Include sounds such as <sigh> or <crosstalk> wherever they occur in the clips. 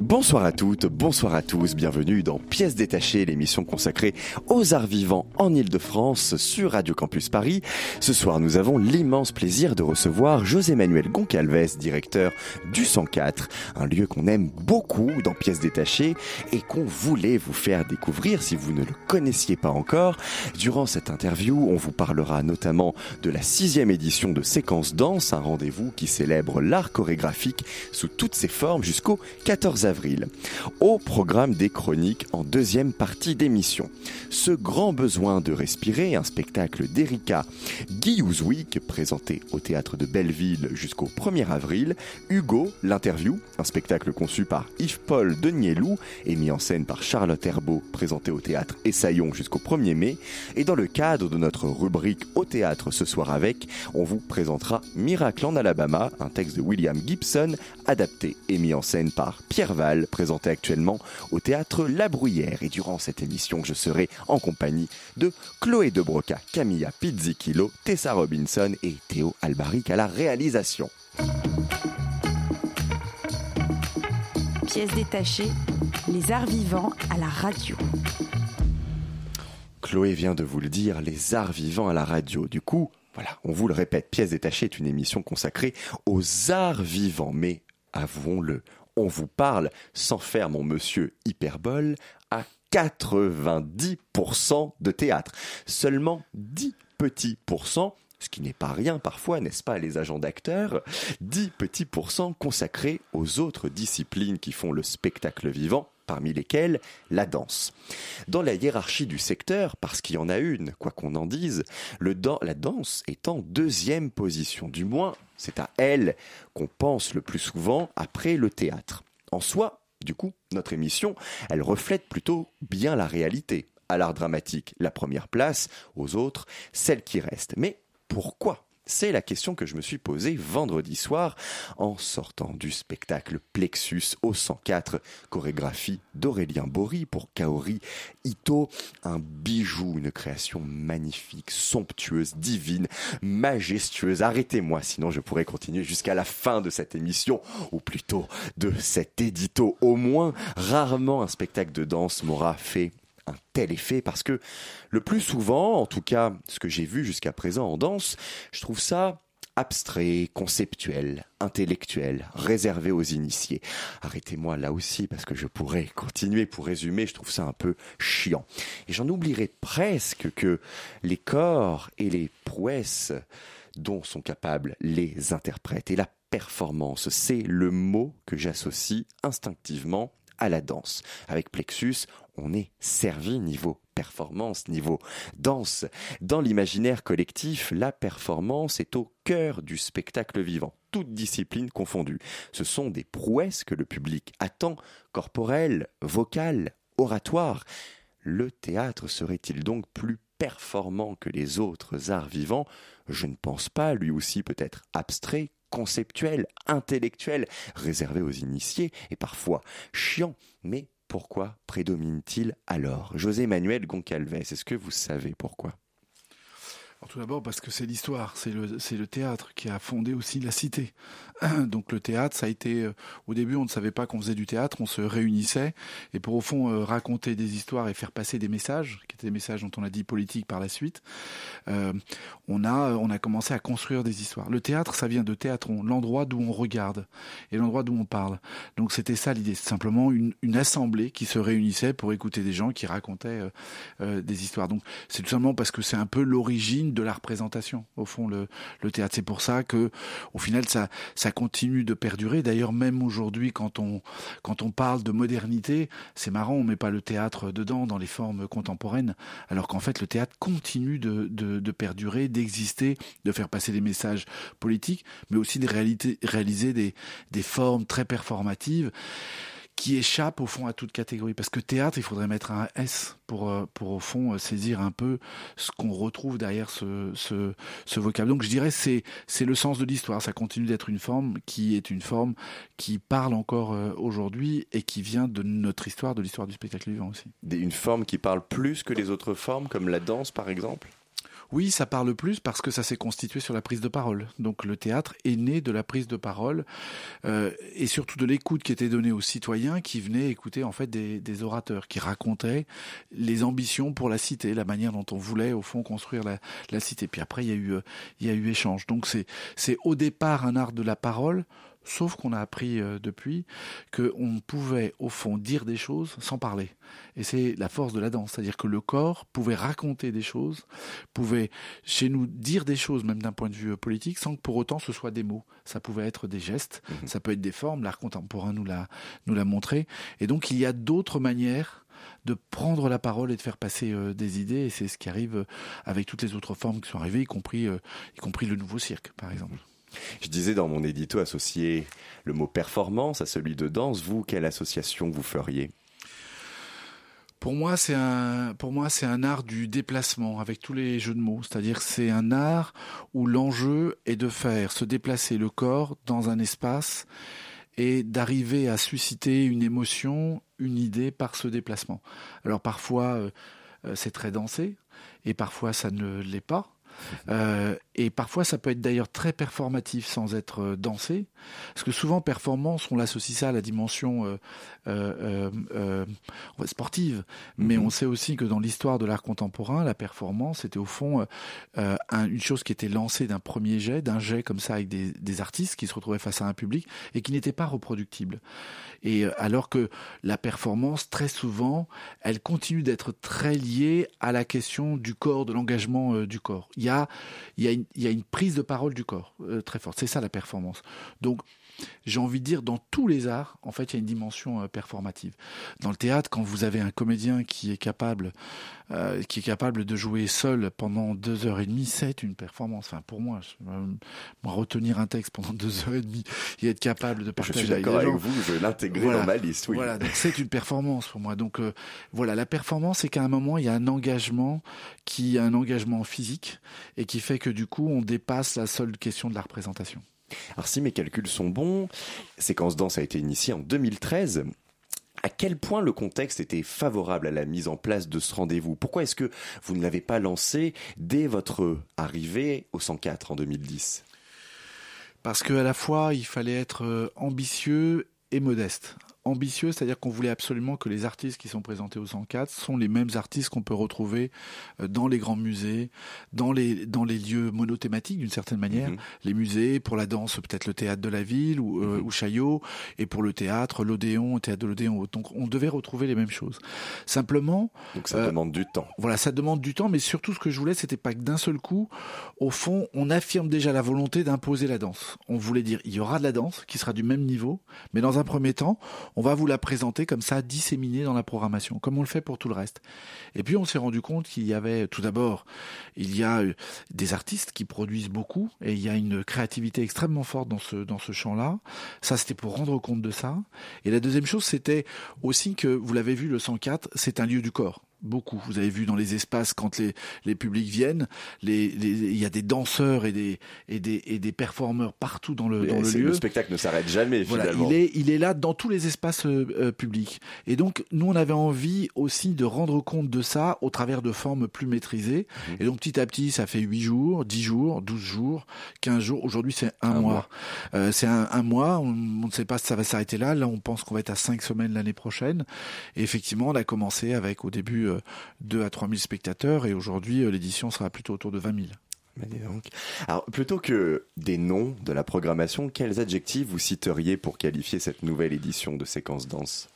Bonsoir à toutes, bonsoir à tous, bienvenue dans Pièces détachées, l'émission consacrée aux arts vivants en Ile-de-France sur Radio Campus Paris. Ce soir, nous avons l'immense plaisir de recevoir José-Manuel Goncalves, directeur du 104, un lieu qu'on aime beaucoup dans Pièces détachées et qu'on voulait vous faire découvrir si vous ne le connaissiez pas encore. Durant cette interview, on vous parlera notamment de la sixième édition de Séquence Danse, un rendez-vous qui célèbre l'art chorégraphique sous toutes ses formes jusqu'au 14 avril. Au programme des chroniques en deuxième partie d'émission. Ce grand besoin de respirer, un spectacle d'Erika Guy présenté au théâtre de Belleville jusqu'au 1er avril. Hugo, l'interview, un spectacle conçu par Yves-Paul Denielou et mis en scène par Charlotte Herbeau, présenté au théâtre Essaillon jusqu'au 1er mai. Et dans le cadre de notre rubrique Au théâtre ce soir avec, on vous présentera Miracle en Alabama, un texte de William Gibson, adapté et mis en scène par Pierre Présenté actuellement au théâtre La Bruyère. Et durant cette émission, je serai en compagnie de Chloé Debroca, Camilla Pizzichillo, Tessa Robinson et Théo Albaric à la réalisation. Pièces détachées, les arts vivants à la radio. Chloé vient de vous le dire, les arts vivants à la radio. Du coup, voilà, on vous le répète, Pièces détachées est une émission consacrée aux arts vivants. Mais avouons-le, on vous parle, sans faire mon monsieur hyperbole, à 90% de théâtre. Seulement 10 petits pourcents ce qui n'est pas rien parfois, n'est-ce pas, les agents d'acteurs, 10 petits pourcents consacrés aux autres disciplines qui font le spectacle vivant, parmi lesquelles la danse. Dans la hiérarchie du secteur, parce qu'il y en a une, quoi qu'on en dise, le la danse est en deuxième position, du moins c'est à elle qu'on pense le plus souvent après le théâtre. En soi, du coup, notre émission, elle reflète plutôt bien la réalité. À l'art dramatique, la première place, aux autres, celle qui reste. Mais pourquoi? C'est la question que je me suis posée vendredi soir en sortant du spectacle Plexus au 104, chorégraphie d'Aurélien Bory pour Kaori Ito, un bijou, une création magnifique, somptueuse, divine, majestueuse. Arrêtez-moi, sinon je pourrais continuer jusqu'à la fin de cette émission, ou plutôt de cet édito. Au moins, rarement un spectacle de danse m'aura fait un tel effet parce que le plus souvent, en tout cas ce que j'ai vu jusqu'à présent en danse, je trouve ça abstrait, conceptuel, intellectuel, réservé aux initiés. Arrêtez-moi là aussi parce que je pourrais continuer pour résumer, je trouve ça un peu chiant. Et j'en oublierai presque que les corps et les prouesses dont sont capables les interprètes et la performance, c'est le mot que j'associe instinctivement à la danse. Avec Plexus, on est servi niveau performance, niveau danse. Dans l'imaginaire collectif, la performance est au cœur du spectacle vivant, toutes disciplines confondues. Ce sont des prouesses que le public attend, corporelles, vocales, oratoires. Le théâtre serait-il donc plus performant que les autres arts vivants? Je ne pense pas, lui aussi peut être abstrait, conceptuel, intellectuel, réservé aux initiés et parfois chiant, mais pourquoi prédomine-t-il alors? José Manuel Goncalves, est-ce que vous savez pourquoi? Tout d'abord parce que c'est l'histoire, c'est le, théâtre qui a fondé aussi la cité. <clears throat> Donc le théâtre, ça a été, euh, au début on ne savait pas qu'on faisait du théâtre, on se réunissait et pour au fond euh, raconter des histoires et faire passer des messages, qui étaient des messages dont on a dit politiques par la suite, euh, on, a, on a commencé à construire des histoires. Le théâtre, ça vient de théâtron, l'endroit d'où on regarde et l'endroit d'où on parle. Donc c'était ça l'idée, c'est simplement une, assemblée qui se réunissait pour écouter des gens qui racontaient des histoires. Donc c'est tout simplement parce que c'est un peu l'origine de la représentation, au fond, le, le théâtre. C'est pour ça que, au final, ça, ça continue de perdurer. D'ailleurs, même aujourd'hui, quand on, quand on parle de modernité, c'est marrant, on met pas le théâtre dedans, dans les formes contemporaines, alors qu'en fait, le théâtre continue de, de, de perdurer, d'exister, de faire passer des messages politiques, mais aussi de réaliser des, des formes très performatives qui échappe au fond à toute catégorie. Parce que théâtre, il faudrait mettre un S pour, euh, pour au fond euh, saisir un peu ce qu'on retrouve derrière ce, ce, ce vocable. Donc je dirais c'est c'est le sens de l'histoire. Ça continue d'être une forme qui est une forme qui parle encore euh, aujourd'hui et qui vient de notre histoire, de l'histoire du spectacle vivant aussi. Une forme qui parle plus que les autres formes, comme la danse par exemple? Oui, ça parle plus parce que ça s'est constitué sur la prise de parole. Donc le théâtre est né de la prise de parole euh, et surtout de l'écoute qui était donnée aux citoyens qui venaient écouter en fait des, orateurs qui racontaient les ambitions pour la cité, la manière dont on voulait au fond construire la, cité. Puis après il y a eu euh, y a eu échange. Donc c'est c'est au départ un art de la parole Sauf qu'on a appris euh, depuis qu'on pouvait, au fond, dire des choses sans parler. Et c'est la force de la danse. C'est-à-dire que le corps pouvait raconter des choses, pouvait, chez nous, dire des choses, même d'un point de vue euh, politique, sans que pour autant ce soit des mots. Ça pouvait être des gestes, mmh. ça peut être des formes. L'art contemporain nous l'a, nous l'a montré. Et donc, il y a d'autres manières de prendre la parole et de faire passer euh, des idées. Et c'est ce qui arrive avec toutes les autres formes qui sont arrivées, y compris, y compris le nouveau cirque, par exemple. Je disais dans mon édito associer le mot performance à celui de danse. Vous, quelle association vous feriez? Pour moi, c'est un, pour moi, c'est un art du déplacement avec tous les jeux de mots. C'est-à-dire, c'est un art où l'enjeu est de faire se déplacer le corps dans un espace et d'arriver à susciter une émotion, une idée par ce déplacement. Alors parfois, euh, euh, c'est très dansé et parfois ça ne l'est pas. Euh, et parfois, ça peut être d'ailleurs très performatif sans être euh, dansé. Parce que souvent, performance, on l'associe ça à la dimension euh, euh, euh, euh sportive. Mais mm -hmm. on sait aussi que dans l'histoire de l'art contemporain, la performance était au fond un, une chose qui était lancée d'un premier jet, d'un jet comme ça avec des, des, artistes qui se retrouvaient face à un public et qui n'était pas reproductible. Et alors que la performance, très souvent, elle continue d'être très liée à la question du corps, de l'engagement du corps. Il y a, il y a une, il y a une prise de parole du corps euh, très forte. C'est ça la performance. Donc j'ai envie de dire, dans tous les arts, en fait, il y a une dimension euh, performative. Dans le théâtre, quand vous avez un comédien qui est capable, euh, qui est capable de jouer seul pendant deux heures et demie, c'est une performance. Enfin, pour moi, je, moi, retenir un texte pendant deux heures et demie et être capable de partager. Je suis d'accord avec, vous, je vais l'intégrer voilà. dans ma liste. Oui. Voilà, donc c'est une performance pour moi. Donc euh, voilà, la performance, c'est qu'à un moment, il y a un engagement qui, un engagement physique, et qui fait que du coup, on dépasse la seule question de la représentation. Alors si mes calculs sont bons, Séquence Danse a été initiée en 2013. À quel point le contexte était favorable à la mise en place de ce rendez-vous? Pourquoi est-ce que vous ne l'avez pas lancé dès votre arrivée au 104 en 2010 Parce qu'à la fois, il fallait être ambitieux et modeste ambitieux, c'est-à-dire qu'on voulait absolument que les artistes qui sont présentés au 104 sont les mêmes artistes qu'on peut retrouver dans les grands musées, dans les dans les lieux monothématiques d'une certaine manière, mmh. les musées pour la danse peut-être le théâtre de la ville ou, euh, mmh. ou Chaillot et pour le théâtre l'Odéon, le théâtre de l'Odéon. Donc on devait retrouver les mêmes choses. Simplement Donc ça euh, demande du temps. Voilà, ça demande du temps mais surtout ce que je voulais c'était pas que d'un seul coup au fond, on affirme déjà la volonté d'imposer la danse. On voulait dire il y aura de la danse qui sera du même niveau, mais dans un premier temps, on va vous la présenter comme ça, disséminée dans la programmation, comme on le fait pour tout le reste. Et puis on s'est rendu compte qu'il y avait, tout d'abord, il y a des artistes qui produisent beaucoup et il y a une créativité extrêmement forte dans ce, dans ce champ-là. Ça, c'était pour rendre compte de ça. Et la deuxième chose, c'était aussi que, vous l'avez vu, le 104, c'est un lieu du corps beaucoup. Vous avez vu dans les espaces quand les, les publics viennent, les, les, il y a des danseurs et des, et des, et des performeurs partout dans le, dans le lieu. Le spectacle ne s'arrête jamais voilà, finalement. Il est, il est là dans tous les espaces euh, publics. Et donc, nous, on avait envie aussi de rendre compte de ça au travers de formes plus maîtrisées. Mmh. Et donc, petit à petit, ça fait 8 jours, 10 jours, 12 jours, 15 jours. Aujourd'hui, c'est un, un, mois. mois. Euh, c'est un, un, mois. On, on ne sait pas si ça va s'arrêter là. Là, on pense qu'on va être à 5 semaines l'année prochaine. Et effectivement, on a commencé avec, au début, 2 à 3 000 spectateurs et aujourd'hui l'édition sera plutôt autour de 20 000. Donc. Alors, plutôt que des noms de la programmation, quels adjectifs vous citeriez pour qualifier cette nouvelle édition de Séquence Danse?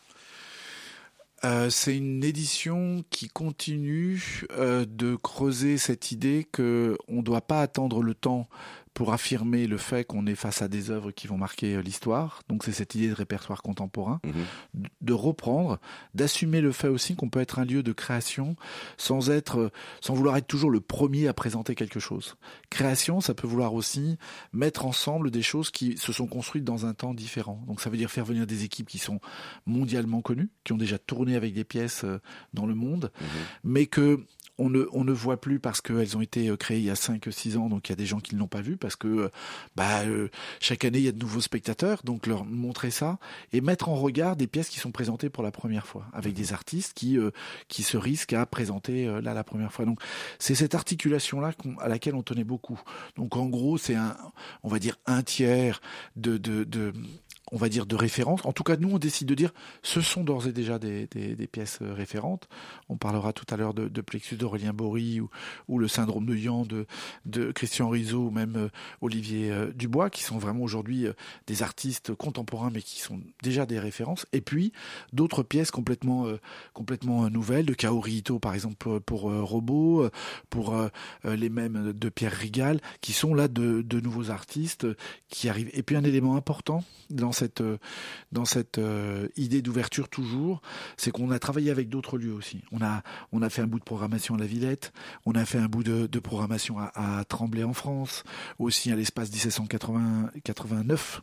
Euh, c'est une édition qui continue euh, de creuser cette idée que on ne doit pas attendre le temps pour affirmer le fait qu'on est face à des œuvres qui vont marquer euh, l'histoire. Donc c'est cette idée de répertoire contemporain, Mhm. de reprendre, d'assumer le fait aussi qu'on peut être un lieu de création sans être, euh, sans vouloir être toujours le premier à présenter quelque chose. Création, ça peut vouloir aussi mettre ensemble des choses qui se sont construites dans un temps différent. Donc ça veut dire faire venir des équipes qui sont mondialement connues, qui ont déjà tourné avec des pièces euh, dans le monde, Mhm. mais que on ne, on ne voit plus parce qu'elles ont été euh, créées il y a 5-6 ans, donc il y a des gens qui ne l'ont pas vu parce que euh, bah, euh, chaque année il y a de nouveaux spectateurs, donc leur montrer ça et mettre en regard des pièces qui sont présentées pour la première fois avec des artistes qui, qui se risquent à présenter là la première fois. Donc c'est cette articulation-là à laquelle on tenait beaucoup. Donc en gros c'est un, on va dire un tiers de, de on va dire de référence. En tout cas, nous, on décide de dire, ce sont d'ores et déjà des, pièces euh, référentes. On parlera tout à l'heure de, Plexus d'Aurélien Bory ou, le syndrome de Yan de, Christian Rizzo ou même euh, Olivier euh, Dubois, qui sont vraiment aujourd'hui des artistes contemporains, mais qui sont déjà des références. Et puis, d'autres pièces complètement, complètement nouvelles, de Kaori Ito, par exemple, pour, pour Robot, pour les mêmes de Pierre Rigal, qui sont là de, de nouveaux artistes qui arrivent. Et puis, un élément important dans cette, euh, dans cette euh, idée d'ouverture toujours, c'est qu'on a travaillé avec d'autres lieux aussi. On a, on a fait un bout de programmation à la Villette, on a fait un bout de, programmation à Tremblay en France, aussi à l'espace 1789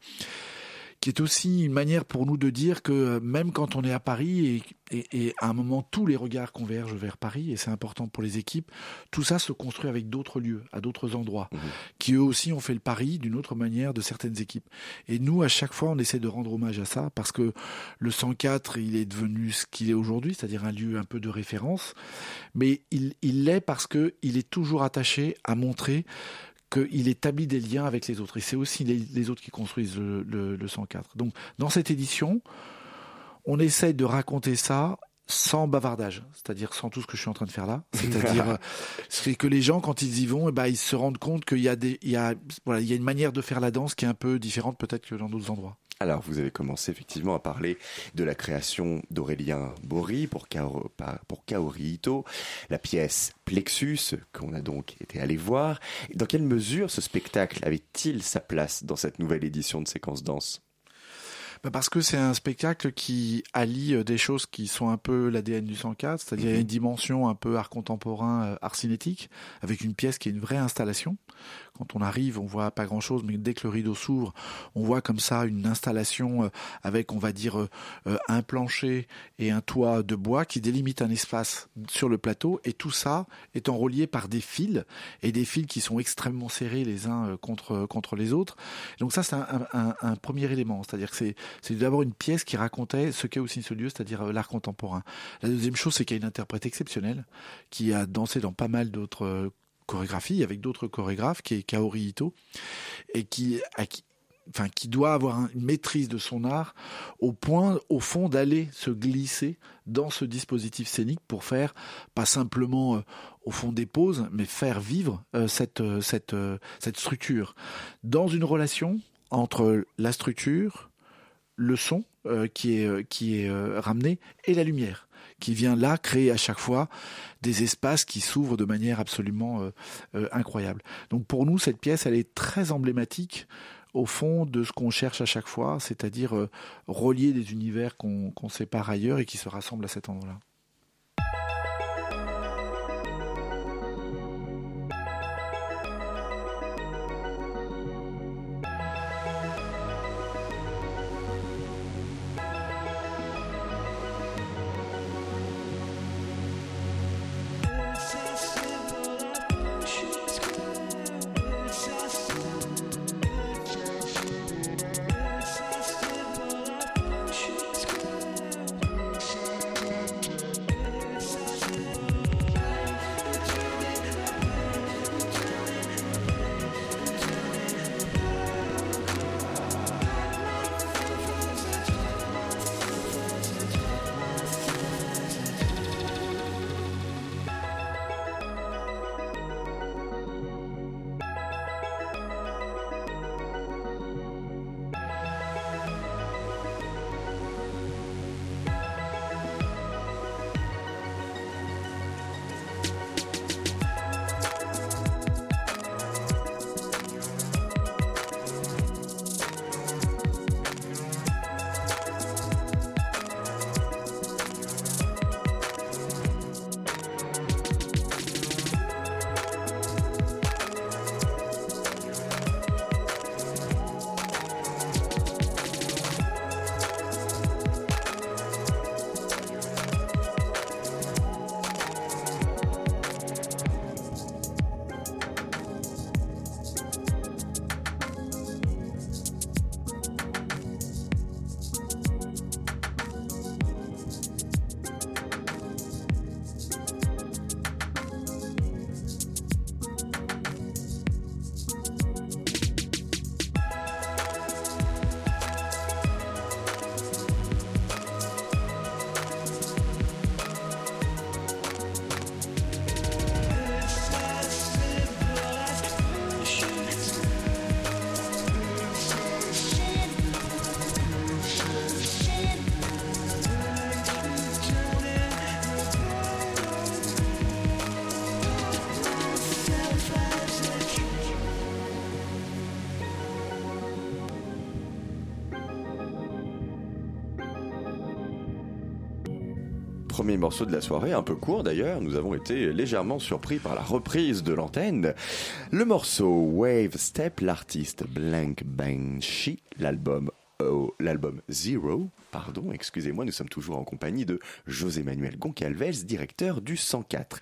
qui est aussi une manière pour nous de dire que euh, même quand on est à Paris et, et, et à un moment tous les regards convergent vers Paris et c'est important pour les équipes, tout ça se construit avec d'autres lieux, à d'autres endroits, Mhm. qui eux aussi ont fait le pari d'une autre manière de certaines équipes. Et nous, à chaque fois, on essaie de rendre hommage à ça parce que le 104, il est devenu ce qu'il est aujourd'hui, c'est-à-dire un lieu un peu de référence, mais il il l'est parce que il est toujours attaché à montrer qu'il établit des liens avec les autres. Et c'est aussi les, les autres qui construisent le, le, le 104. Donc, dans cette édition, on essaie de raconter ça sans bavardage, c'est-à-dire sans tout ce que je suis en train de faire là. <laughs> C'est-à-dire, euh, c'est que les gens, quand ils y vont, eh ben, ils se rendent compte qu'il y a des, il y a, voilà, il y a une manière de faire la danse qui est un peu différente peut-être que dans d'autres endroits. Alors, vous avez commencé effectivement à parler de la création d'Aurélien Bory pour, Kao- pa- pour Kaori Ito, la pièce Plexus, qu'on a donc été allé voir. Dans quelle mesure ce spectacle avait-il sa place dans cette nouvelle édition de Séquence Danse? Bah, Parce que c'est un spectacle qui allie euh, des choses qui sont un peu l'ADN du 104, c'est-à-dire a une dimension un peu art contemporain, euh, art cinétique, avec une pièce qui est une vraie installation. Quand on arrive, on voit pas grand-chose, mais dès que le rideau s'ouvre, on voit comme ça une installation euh, avec, on va dire, euh, euh, un plancher et un toit de bois qui délimite un espace sur le plateau, et tout ça étant relié par des fils, et des fils qui sont extrêmement serrés les uns contre, contre les autres. Donc ça, c'est un, un- premier élément, c'est-à-dire que c'est c'est d'abord une pièce qui racontait ce qu'est aussi ce lieu, c'est-à-dire l'art contemporain. La deuxième chose, c'est qu'il y a une interprète exceptionnelle qui a dansé dans pas mal d'autres chorégraphies avec d'autres chorégraphes, qui est Kaori Ito, et qui, doit avoir un- une maîtrise de son art au point, au fond, d'aller se glisser dans ce dispositif scénique pour faire pas simplement euh, au fond des pauses, mais faire vivre euh, cette, euh, cette, structure. Dans une relation entre la structure, le son qui est, qui est ramené et la lumière qui vient là créer à chaque fois des espaces qui s'ouvrent de manière absolument euh, euh, incroyable. Donc pour nous, cette pièce, elle est très emblématique au fond de ce qu'on cherche à chaque fois, c'est-à-dire euh, relier des univers qu'on sépare ailleurs et qui se rassemblent à cet endroit-là. Premier morceau de la soirée, un peu court d'ailleurs. Nous avons été légèrement surpris par la reprise de l'antenne. Le morceau Wave Step, l'artiste Blank Banshee, l'album oh, l'album Zero, pardon, excusez-moi, nous sommes toujours en compagnie de José-Manuel Goncalves, directeur du 104.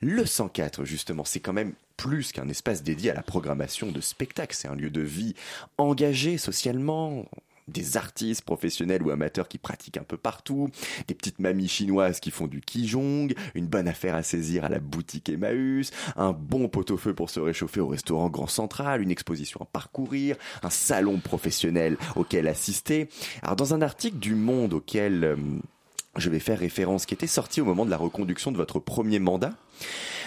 Le 104, justement, c'est quand même plus qu'un espace dédié à la programmation de spectacles, c'est un lieu de vie engagé socialement, des artistes professionnels ou amateurs qui pratiquent un peu partout, des petites mamies chinoises qui font du Kijong, une bonne affaire à saisir à la boutique Emmaüs, un bon pot-au-feu pour se réchauffer au restaurant Grand Central, une exposition à parcourir, un salon professionnel auquel assister. Alors dans un article du Monde auquel euh, je vais faire référence, qui était sorti au moment de la reconduction de votre premier mandat,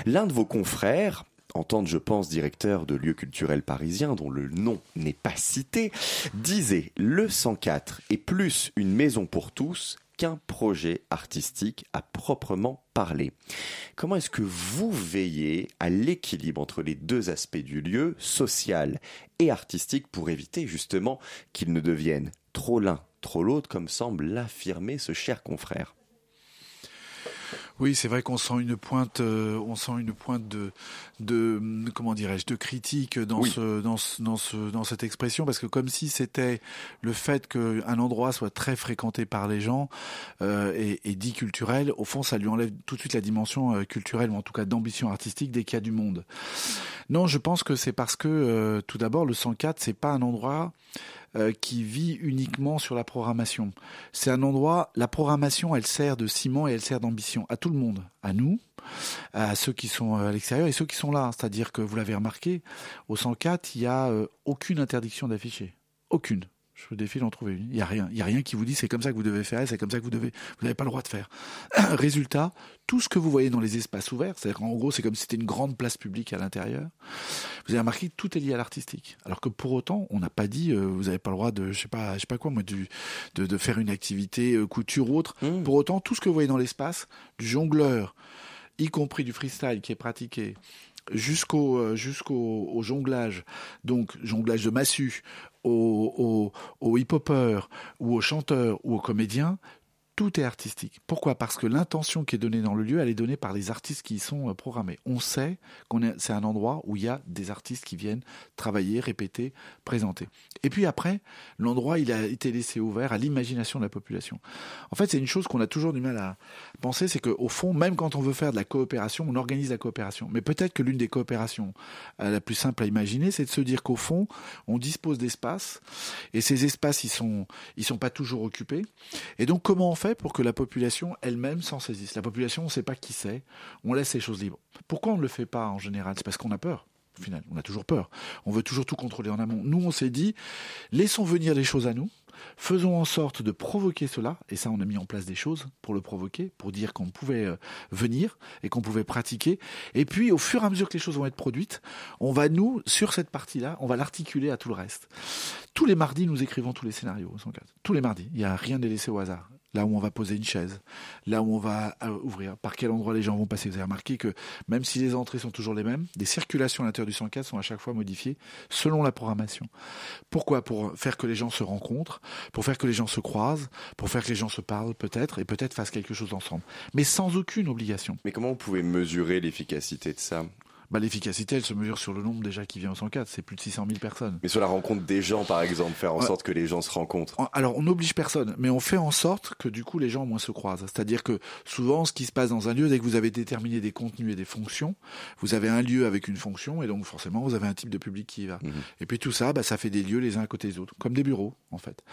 l'un de vos confrères, entendre, je pense, directeur de lieux culturels parisiens, dont le nom n'est pas cité, disait le 104 est plus une maison pour tous qu'un projet artistique à proprement parler. Comment est-ce que vous veillez à l'équilibre entre les deux aspects du lieu, social et artistique, pour éviter justement qu'ils ne deviennent trop l'un, trop l'autre, comme semble l'affirmer ce cher confrère? Oui, c'est vrai qu'on sent une pointe, euh, on sent une pointe de, de comment dirais-je, de critique dans ce, dans ce, dans ce, dans cette expression, parce que comme si c'était le fait qu'un endroit soit très fréquenté par les gens euh, et, et, dit culturel, au fond, ça lui enlève tout de suite la dimension euh, culturelle ou en tout cas d'ambition artistique dès qu'il y a du monde. Non, je pense que c'est parce que euh, tout d'abord, le 104, c'est pas un endroit euh, qui vit uniquement sur la programmation. C'est un endroit, la programmation, elle sert de ciment et elle sert d'ambition à tout le monde, à nous, à ceux qui sont euh, à l'extérieur et ceux qui sont là. C'est-à-dire que vous l'avez remarqué, au 104, il n'y a euh, aucune interdiction d'afficher. Aucune. Je vous défie d'en trouver une. Il n'y a rien. Il y a rien qui vous dit c'est comme ça que vous devez faire, c'est comme ça que vous devez. Vous n'avez pas le droit de faire. <clears throat> Résultat, tout ce que vous voyez dans les espaces ouverts, c'est-à-dire qu'en gros, c'est comme si c'était une grande place publique à l'intérieur. Vous avez remarqué que tout est lié à l'artistique. Alors que pour autant, on n'a pas dit, euh, vous n'avez pas le droit de, je sais pas, je sais pas quoi, moi, du, de, de faire une activité euh, couture ou autre. Mmh. Pour autant, tout ce que vous voyez dans l'espace, du jongleur, y compris du freestyle qui est pratiqué, jusqu'au euh, jusqu'au au jonglage, donc jonglage de massue, au hip-hopper ou au chanteur ou au comédien, tout est artistique. Pourquoi? Parce que l'intention qui est donnée dans le lieu, elle est donnée par les artistes qui y sont euh, programmés. On sait qu'on c'est un endroit où il y a des artistes qui viennent travailler, répéter, présenter. Et puis après, l'endroit, il a été laissé ouvert à l'imagination de la population. En fait, c'est une chose qu'on a toujours du mal à penser, c'est qu'au fond, même quand on veut faire de la coopération, on organise la coopération. Mais peut-être que l'une des coopérations euh, la plus simple à imaginer, c'est de se dire qu'au fond, on dispose d'espaces, et ces espaces, ils sont, ils sont pas toujours occupés. Et donc, comment on fait pour que la population elle-même s'en saisisse La population, on ne sait pas qui c'est, on laisse les choses libres. Pourquoi on ne le fait pas en général? C'est parce qu'on a peur. Au final, on a toujours peur. On veut toujours tout contrôler en amont. Nous, on s'est dit, laissons venir les choses à nous. Faisons en sorte de provoquer cela, et ça on a mis en place des choses pour le provoquer, pour dire qu'on pouvait euh, venir et qu'on pouvait pratiquer. Et puis au fur et à mesure que les choses vont être produites, on va nous, sur cette partie-là, on va l'articuler à tout le reste. Tous les mardis, nous écrivons tous les scénarios au 104. Tous les mardis, il n'y a rien de laissé au hasard là où on va poser une chaise, là où on va euh, ouvrir, par quel endroit les gens vont passer? Vous avez remarqué que même si les entrées sont toujours les mêmes, les circulations à l'intérieur du 104 sont à chaque fois modifiées selon la programmation. Pourquoi? Pour faire que les gens se rencontrent, pour faire que les gens se croisent, pour faire que les gens se parlent peut-être et peut-être fassent quelque chose ensemble. Mais sans aucune obligation. Mais comment vous pouvez mesurer l'efficacité de ça? Bah, l'efficacité, elle se mesure sur le nombre déjà qui vient au 104. C'est plus de 600 000 personnes. Mais sur la rencontre des gens, par exemple, faire en ouais. sorte que les gens se rencontrent. Alors, on n'oblige personne, mais on fait en sorte que du coup, les gens au moins se croisent. C'est-à-dire que souvent, ce qui se passe dans un lieu, dès que vous avez déterminé des contenus et des fonctions, vous avez un lieu avec une fonction, et donc forcément, vous avez un type de public qui y va. Mmh. Et puis tout ça, bah, ça fait des lieux les uns à côté des autres, comme des bureaux, en fait.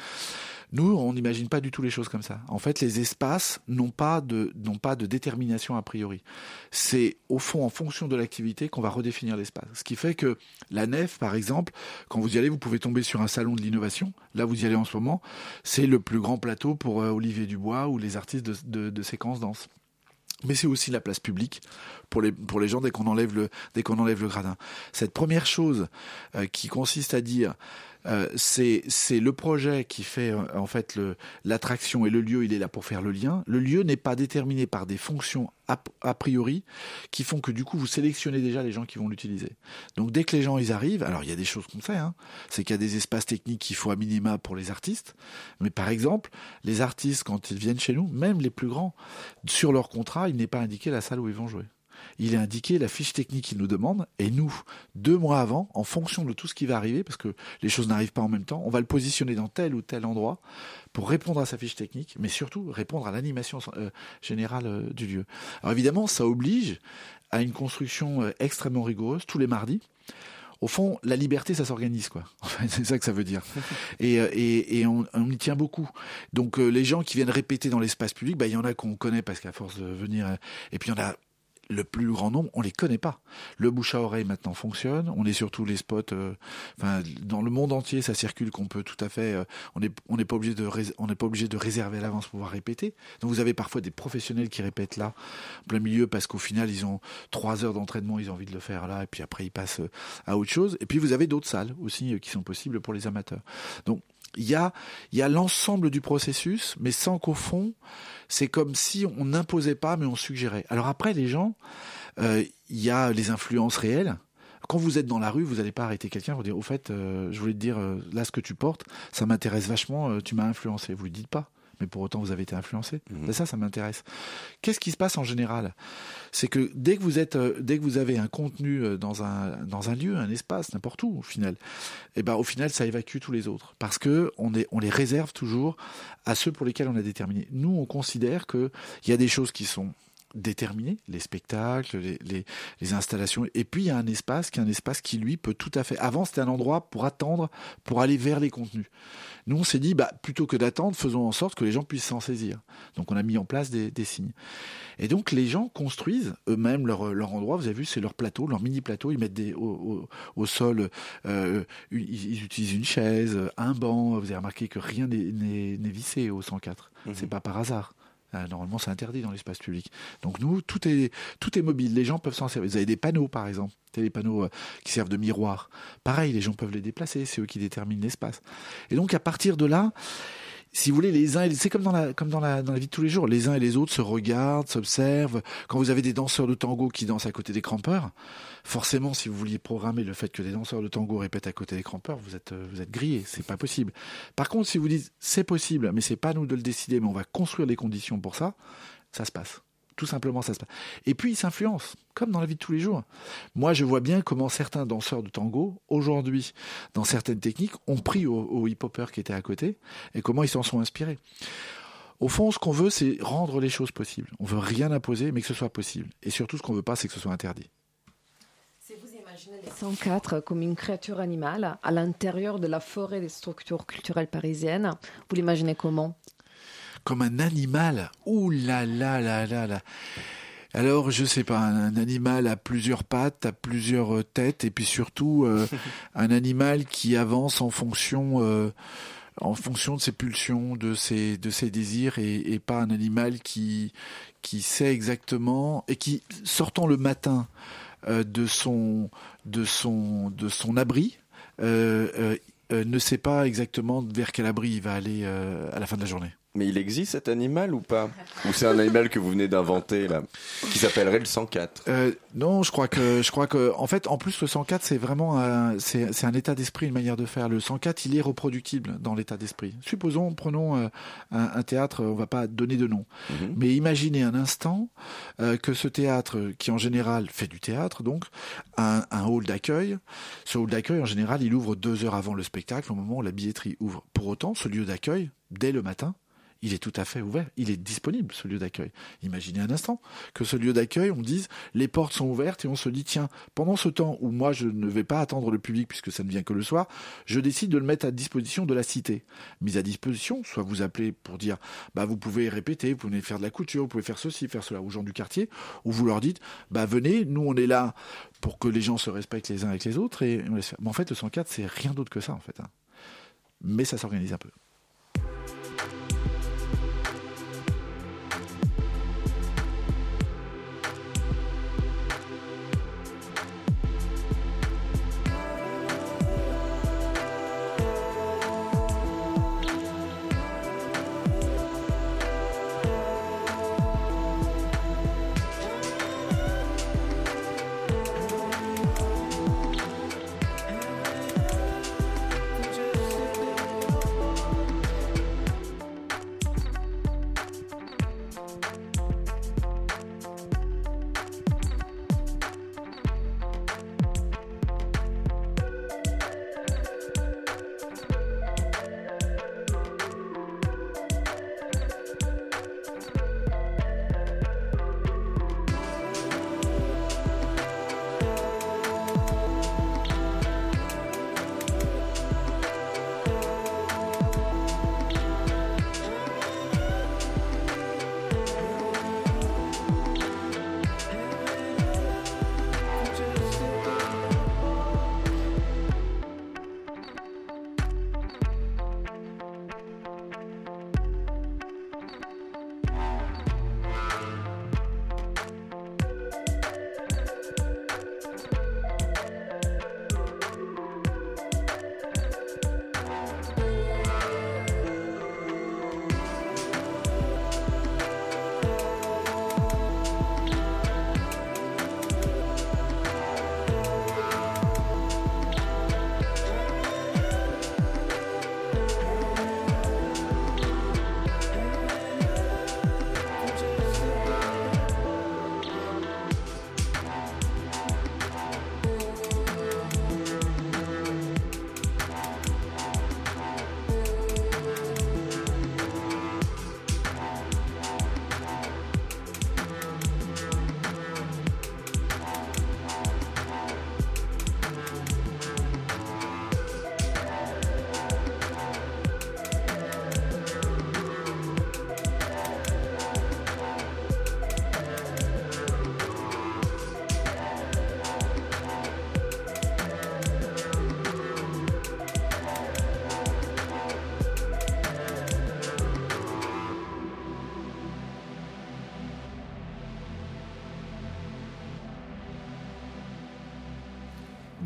Nous, on n'imagine pas du tout les choses comme ça. En fait, les espaces n'ont pas de n'ont pas de détermination a priori. C'est au fond en fonction de l'activité qu'on va redéfinir l'espace. Ce qui fait que la nef, par exemple, quand vous y allez, vous pouvez tomber sur un salon de l'innovation. Là, vous y allez en ce moment. C'est le plus grand plateau pour euh, Olivier Dubois ou les artistes de, séquences danse mais c'est aussi la place publique pour les pour les gens dès qu'on enlève le dès qu'on enlève le gradin. Cette première chose euh, qui consiste à dire Euh, c'est le projet qui fait euh, en fait l'attraction et le lieu il est là pour faire le lien. Le lieu n'est pas déterminé par des fonctions a, a priori qui font que du coup vous sélectionnez déjà les gens qui vont l'utiliser. Donc dès que les gens ils arrivent, alors il y a des choses qu'on fait, hein, c'est qu'il y a des espaces techniques qu'il faut à minima pour les artistes. Mais par exemple, les artistes quand ils viennent chez nous, même les plus grands, sur leur contrat, il n'est pas indiqué la salle où ils vont jouer il est indiqué la fiche technique qu'il nous demande, et nous, deux mois avant, en fonction de tout ce qui va arriver, parce que les choses n'arrivent pas en même temps, on va le positionner dans tel ou tel endroit pour répondre à sa fiche technique, mais surtout répondre à l'animation euh, générale euh, du lieu. Alors évidemment, ça oblige à une construction euh, extrêmement rigoureuse tous les mardis au fond, la liberté, ça s'organise, quoi. <laughs> c'est ça que ça veut dire. <laughs> Et, et, et on, on, y tient beaucoup. Donc, les gens qui viennent répéter dans l'espace public, bah, il y en a qu'on connaît parce qu'à force de venir, et puis il y en a le plus grand nombre, on les connaît pas. Le bouche à oreille maintenant fonctionne. On est sur tous les spots. Euh, enfin, dans le monde entier, ça circule qu'on peut tout à fait. Euh, on n'est on pas obligé de on n'est pas obligé de réserver à l'avance pour pouvoir répéter. Donc vous avez parfois des professionnels qui répètent là, en plein milieu, parce qu'au final ils ont trois heures d'entraînement, ils ont envie de le faire là, et puis après ils passent euh, à autre chose. Et puis vous avez d'autres salles aussi qui sont possibles pour les amateurs. Donc il y a, y a l'ensemble du processus, mais sans qu'au fond, c'est comme si on n'imposait pas, mais on suggérait. Alors après, les gens, euh, il y a les influences réelles. Quand vous êtes dans la rue, vous n'allez pas arrêter quelqu'un pour dire, au fait, euh, je voulais te dire, euh, là, ce que tu portes, ça m'intéresse vachement, tu m'as influencé. Vous ne le dites pas mais pour autant vous avez été influencé. Mmh. Ça, ça m'intéresse. Qu'est-ce qui se passe en général? C'est que dès que vous êtes, euh, dès que vous avez un contenu euh, dans un dans un lieu, un espace, n'importe où, au final, et eh ben au final ça évacue tous les autres parce que on est on les réserve toujours à ceux pour lesquels on a déterminé. Nous, on considère que il y a des choses qui sont déterminées, les spectacles, les, les, les, installations. Et puis il y a un espace qui est un espace qui lui peut tout à fait. Avant c'était un endroit pour attendre, pour aller vers les contenus. Nous, on s'est dit, bah, plutôt que d'attendre, faisons en sorte que les gens puissent s'en saisir. Donc, on a mis en place des, des signes. Et donc, les gens construisent eux-mêmes leur, leur endroit. Vous avez vu, c'est leur plateau, leur mini plateau. Ils mettent des, au, au, au sol, euh, ils utilisent une chaise, un banc. Vous avez remarqué que rien n'est vissé au 104. Mmh. C'est pas par hasard. Euh, normalement, c'est interdit dans l'espace public. Donc nous, tout est mobile. Les gens peuvent s'en servir. Vous avez des panneaux, par exemple, des panneaux euh, qui servent de miroir. Pareil, les gens peuvent les déplacer. C'est eux qui déterminent l'espace. Et donc à partir de là, si vous voulez, les uns, c'est comme dans la, comme dans la, dans la vie de tous les jours. Les uns et les autres se regardent, s'observent. Quand vous avez des danseurs de tango qui dansent à côté des crampeurs, forcément, si vous vouliez programmer le fait que des danseurs de tango répètent à côté des crampeurs, vous êtes, vous êtes grillé. C'est pas possible. Par contre, si vous dites c'est possible, mais c'est pas nous de le décider, mais on va construire les conditions pour ça, ça se passe. Tout simplement, ça se passe. Et puis, ils s'influencent, comme dans la vie de tous les jours. Moi, je vois bien comment certains danseurs de tango, aujourd'hui, dans certaines techniques, ont pris au, au hip-hopper qui était à côté et comment ils s'en sont inspirés. Au fond, ce qu'on veut, c'est rendre les choses possibles. On veut rien imposer, mais que ce soit possible. Et surtout, ce qu'on veut pas, c'est que ce soit interdit. Si vous imaginez les 104 comme une créature animale à l'intérieur de la forêt des structures culturelles parisiennes, vous l'imaginez comment? Comme un animal. Ouh là là là là là. Alors, je sais pas, un, animal à plusieurs pattes, à plusieurs euh, têtes, et puis surtout euh, <laughs> un animal qui avance en fonction, euh, en fonction de ses pulsions, de ses, de ses désirs, et, et, pas un animal qui, qui sait exactement et qui, sortant le matin euh, de son, de son, de son abri, euh, ne sait pas exactement vers quel abri il va aller à la fin de la journée. Mais il existe cet animal ou pas <laughs> Ou c'est un animal que vous venez d'inventer là, qui s'appellerait le 104 euh, Non, je crois que je crois que en fait, en plus le 104 c'est vraiment un, c'est c'est un état d'esprit, une manière de faire. Le 104 il est reproductible dans l'état d'esprit. Supposons, prenons euh, un, un, théâtre, on va pas donner de nom, mm -hmm. mais imaginez un instant euh, que ce théâtre, qui en général fait du théâtre, donc un, un hall d'accueil. Ce hall d'accueil en général il ouvre deux heures avant le spectacle, au moment où la billetterie ouvre. Pour autant, ce lieu d'accueil, dès le matin il est tout à fait ouvert, il est disponible ce lieu d'accueil. Imaginez un instant que ce lieu d'accueil, on dise les portes sont ouvertes et on se dit tiens, pendant ce temps où moi je ne vais pas attendre le public puisque ça ne vient que le soir, je décide de le mettre à disposition de la cité. Mise à disposition, soit vous appelez pour dire bah vous pouvez répéter, vous pouvez faire de la couture, vous pouvez faire ceci, faire cela aux gens du quartier, ou vous leur dites bah venez, nous on est là pour que les gens se respectent les uns avec les autres et. Mais en fait le 104 c'est rien d'autre que ça en fait. Hein. Mais ça s'organise un peu.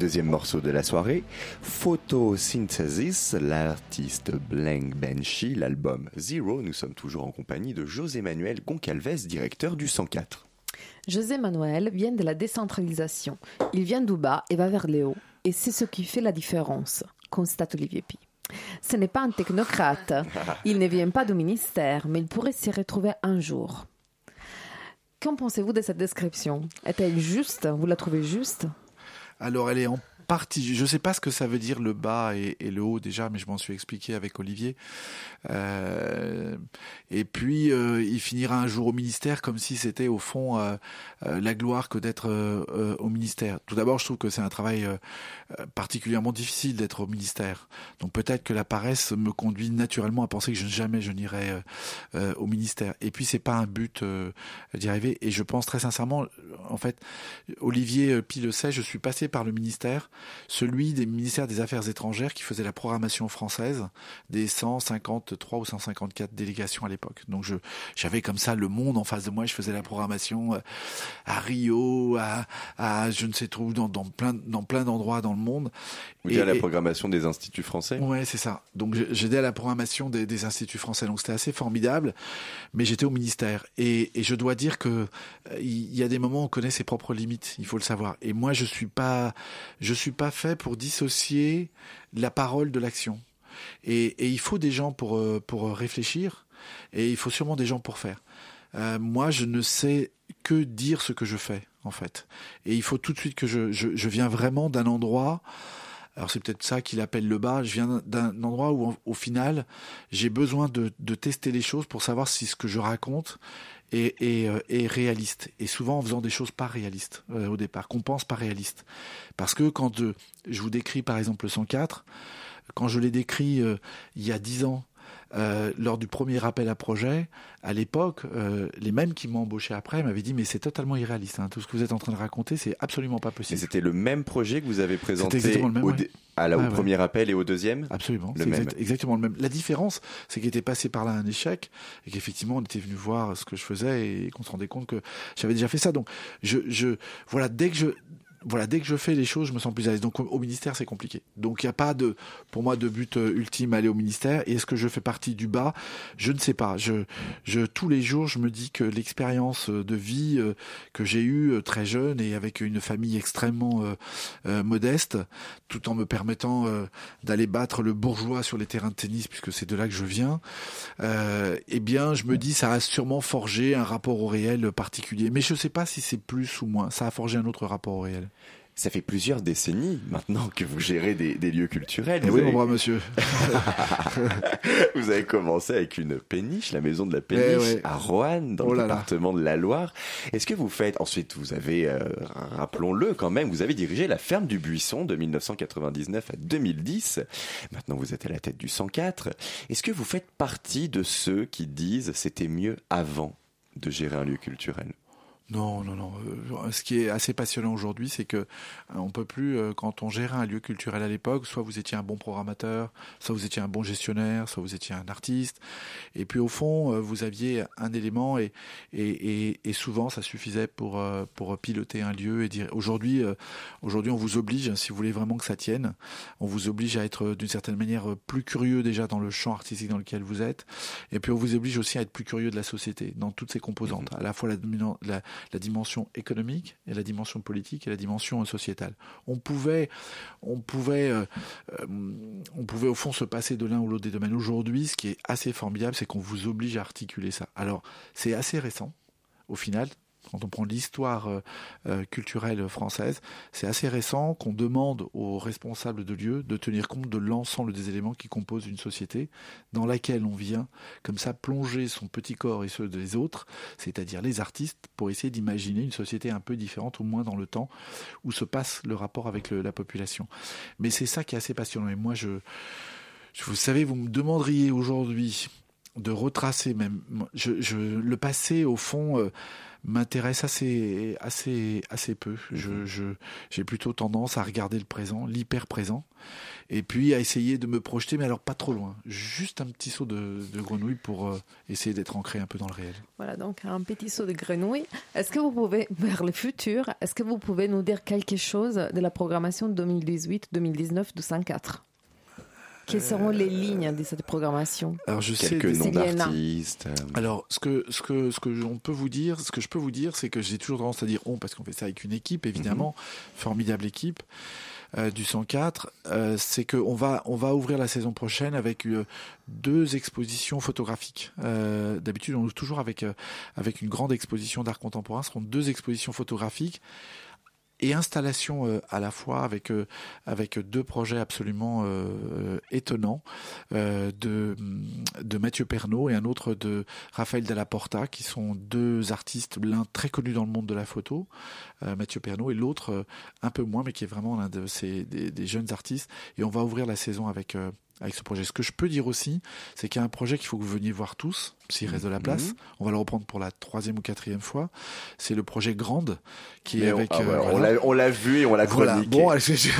Deuxième morceau de la soirée, Photosynthesis, l'artiste Blank Benchy, l'album Zero. Nous sommes toujours en compagnie de José-Manuel Goncalves, directeur du 104. José Manuel vient de la décentralisation. Il vient du bas et va vers le haut. Et c'est ce qui fait la différence, constate Olivier Pi. Ce n'est pas un technocrate. <laughs> Il ne vient pas du ministère, mais il pourrait s'y retrouver un jour. Qu'en pensez-vous de cette description? Est-elle juste? Vous la trouvez juste? Alors, elle est en partie. Je ne sais pas ce que ça veut dire le bas et, le haut déjà, mais je m'en suis expliqué avec Olivier. Euh, et puis, euh, il finira un jour au ministère comme si c'était au fond euh, la gloire que d'être au ministère. Tout d'abord, je trouve que c'est un travail particulièrement difficile d'être au ministère. Donc peut-être que la paresse me conduit naturellement à penser que je, jamais je n'irai au ministère. Et puis, c'est pas un but d'y arriver. Et je pense très sincèrement, en fait, Olivier Pi le sait, je suis passé par le ministère celui des ministères des Affaires étrangères qui faisait la programmation française des 153 ou 154 délégations à l'époque. Donc je j'avais comme ça le monde en face de moi, je faisais la programmation euh, à Rio, à, à je ne sais trop dans, dans plein dans plein d'endroits dans le monde. et, à la programmation des instituts français? Ouais, c'est ça. Donc j'aidais à la programmation des, des instituts français. Donc c'était assez formidable, mais j'étais au ministère et, et je dois dire que euh, il y a des moments où on connaît ses propres limites. Il faut le savoir. Et moi je suis pas je suis suis pas fait pour dissocier la parole de l'action. Et, il faut des gens pour, euh, pour réfléchir, et il faut sûrement des gens pour faire. Euh, moi, je ne sais que dire ce que je fais, en fait. Et il faut tout de suite que je, je, viens vraiment d'un endroit. Alors c'est peut-être ça qu'il appelle le bas. Je viens d'un endroit où, au final, j'ai besoin de, tester les choses pour savoir si ce que je raconte et, euh, réaliste. Et souvent en faisant des choses pas réalistes euh, au départ, qu'on pense pas réalistes. Parce que quand euh, je vous décris par exemple le 104, quand je l'ai décrit il y a dix ans, euh, lors du premier appel à projet, à l'époque, euh, les mêmes qui m'ont embauché après m'avaient dit mais c'est totalement irréaliste. Hein. Tout ce que vous êtes en train de raconter, c'est absolument pas possible. Et c'était le même projet que vous avez présenté au, à la, au premier appel et au deuxième? Absolument, c'est exactement le même. La différence, c'est qu'il était passé par là un échec et qu'effectivement on était venu voir ce que je faisais et qu'on se rendait compte que j'avais déjà fait ça. Donc je, je voilà, dès que je voilà, dès que je fais les choses, je me sens plus à l'aise. Donc au ministère, c'est compliqué. Donc il n'y a pas de, pour moi, de but euh, ultime à aller au ministère. Et est-ce que je fais partie du bas? Je ne sais pas. Je, je, tous les jours, je me dis que l'expérience euh, de vie euh, que j'ai eue très jeune et avec une famille extrêmement modeste, tout en me permettant d'aller battre le bourgeois sur les terrains de tennis, puisque c'est de là que je viens, eh bien, je me dis, ça a sûrement forgé un rapport au réel particulier. Mais je ne sais pas si c'est plus ou moins. Ça a forgé un autre rapport au réel. Ça fait plusieurs décennies maintenant que vous gérez des, lieux culturels. Eh oui, mon brave monsieur. <laughs> vous avez commencé avec une péniche, la maison de la péniche, eh à Roanne, dans oh le département de la Loire. Est-ce que vous faites, ensuite vous avez, euh, rappelons-le quand même, vous avez dirigé la ferme du Buisson de 1999 à 2010. Maintenant vous êtes à la tête du 104. Est-ce que vous faites partie de ceux qui disent c'était mieux avant de gérer un lieu culturel? Non, non, non. Euh, ce qui est assez passionnant aujourd'hui, c'est que euh, on peut plus, euh, quand on gérait un lieu culturel à l'époque, soit vous étiez un bon programmateur, soit vous étiez un bon gestionnaire, soit vous étiez un artiste, et puis au fond, vous aviez un élément et et, et, souvent ça suffisait pour pour piloter un lieu et dire aujourd'hui aujourd'hui on vous oblige, si vous voulez vraiment que ça tienne, on vous oblige à être d'une certaine manière plus curieux déjà dans le champ artistique dans lequel vous êtes, et puis on vous oblige aussi à être plus curieux de la société dans toutes ses composantes, mmh. à la fois la, la la dimension économique et la dimension politique et la dimension sociétale. On pouvait, on pouvait, euh, euh, on pouvait au fond se passer de l'un ou l'autre des domaines. Aujourd'hui, ce qui est assez formidable, c'est qu'on vous oblige à articuler ça. Alors, c'est assez récent, au final, quand on prend l'histoire euh, euh, culturelle française, c'est assez récent qu'on demande aux responsables de lieux de tenir compte de l'ensemble des éléments qui composent une société dans laquelle on vient comme ça plonger son petit corps et ceux des autres, c'est-à-dire les artistes, pour essayer d'imaginer une société un peu différente, au moins dans le temps où se passe le rapport avec la population. Mais c'est ça qui est assez passionnant. Et moi, je, vous savez, vous me demanderiez aujourd'hui de retracer même je, le passé au fond euh, m'intéresse assez, assez, assez peu. Je, Mhm. je, j'ai plutôt tendance à regarder le présent, l'hyper présent, et puis à essayer de me projeter, mais alors pas trop loin. Juste un petit saut de, de grenouille pour euh, essayer d'être ancré un peu dans le réel. Voilà, donc un petit saut de grenouille. Est-ce que vous pouvez, <laughs> vers le futur, est-ce que vous pouvez nous dire quelque chose de la programmation 2018-2019 du 104 Quelles seront les lignes de cette programmation Alors je sais Quelques des- noms d'artistes. euh, Alors, ce que ce que ce que on peut vous dire, ce que je peux vous dire, c'est que j'ai toujours tendance à dire on parce qu'on fait ça avec une équipe, évidemment, formidable équipe euh, du 104. euh, c'est que on va on va ouvrir la saison prochaine avec euh, deux expositions photographiques. Euh, D'habitude, on ouvre toujours avec euh, avec une grande exposition d'art contemporain. Ce seront deux expositions photographiques et installation euh, à la fois avec euh, avec deux projets absolument euh, étonnants euh, de de Mathieu Pernaud et un autre de Raphaël Della Porta qui sont deux artistes l'un très connu dans le monde de la photo euh, Mathieu Pernaud et l'autre euh, un peu moins mais qui est vraiment l'un de ces des, des jeunes artistes. Et on va ouvrir la saison avec avec ce projet. Ce que je peux dire aussi, c'est qu'il y a un projet qu'il faut que vous veniez voir tous, s'il reste de la place. Mhm. On va le reprendre pour la troisième ou quatrième fois. C'est le projet Grande, qui est on- avec. ah ouais, euh, on voilà. l'a- on l'a vu et on l'a Voilà. chroniqué. Bon, <laughs> je- je-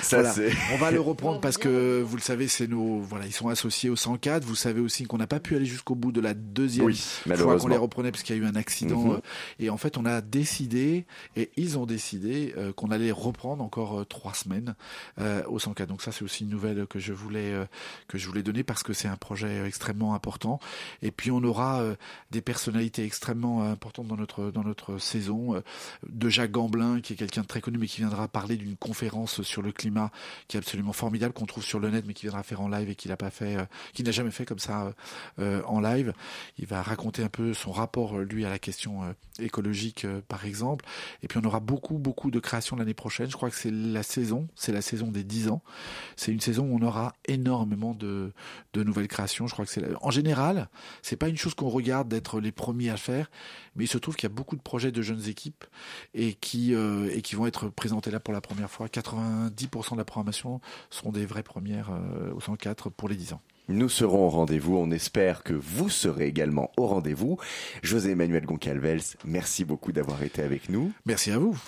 Ça, voilà. c'est- on va le reprendre parce que <laughs> vous le savez, c'est nos voilà, ils sont associés au 104. Vous savez aussi qu'on n'a pas pu aller jusqu'au bout de la deuxième Oui, fois qu'on les reprenait parce qu'il y a eu un accident. Mhm. euh, Et en fait, on a décidé et ils ont décidé euh, qu'on allait reprendre encore euh, trois semaines euh, au 104. Donc ça, c'est aussi une nouvelle que je voulais euh, que je voulais donner parce que c'est un projet euh, extrêmement important. Et puis on aura euh, des personnalités extrêmement euh, importantes dans notre dans notre saison. euh, de Jacques Gamblin, qui est quelqu'un de très connu, mais qui viendra parler d'une conférence sur le climat qui est absolument formidable, qu'on trouve sur le net, mais qui viendra faire en live et qui n'a pas fait, euh, qui n'a jamais fait comme ça euh, euh, en live. Il va raconter un peu son rapport, euh, lui, à la question euh, écologique, euh, par exemple. Et puis on aura beaucoup, beaucoup de créations l'année prochaine. Je crois que c'est la saison, c'est la saison des 10 ans. C'est une saison où on aura énormément de, de nouvelles créations. Je crois que c'est en général, c'est pas une chose qu'on regarde d'être les premiers à faire, mais il se trouve qu'il y a beaucoup de projets de jeunes équipes et qui euh, et qui vont être présentés là pour la première fois. 90% de la programmation seront des vraies premières euh, au 104 pour les 10 ans. Nous serons au rendez-vous. On espère que vous serez également au rendez-vous. José Emmanuel Goncalves, merci beaucoup d'avoir été avec nous. Merci à vous.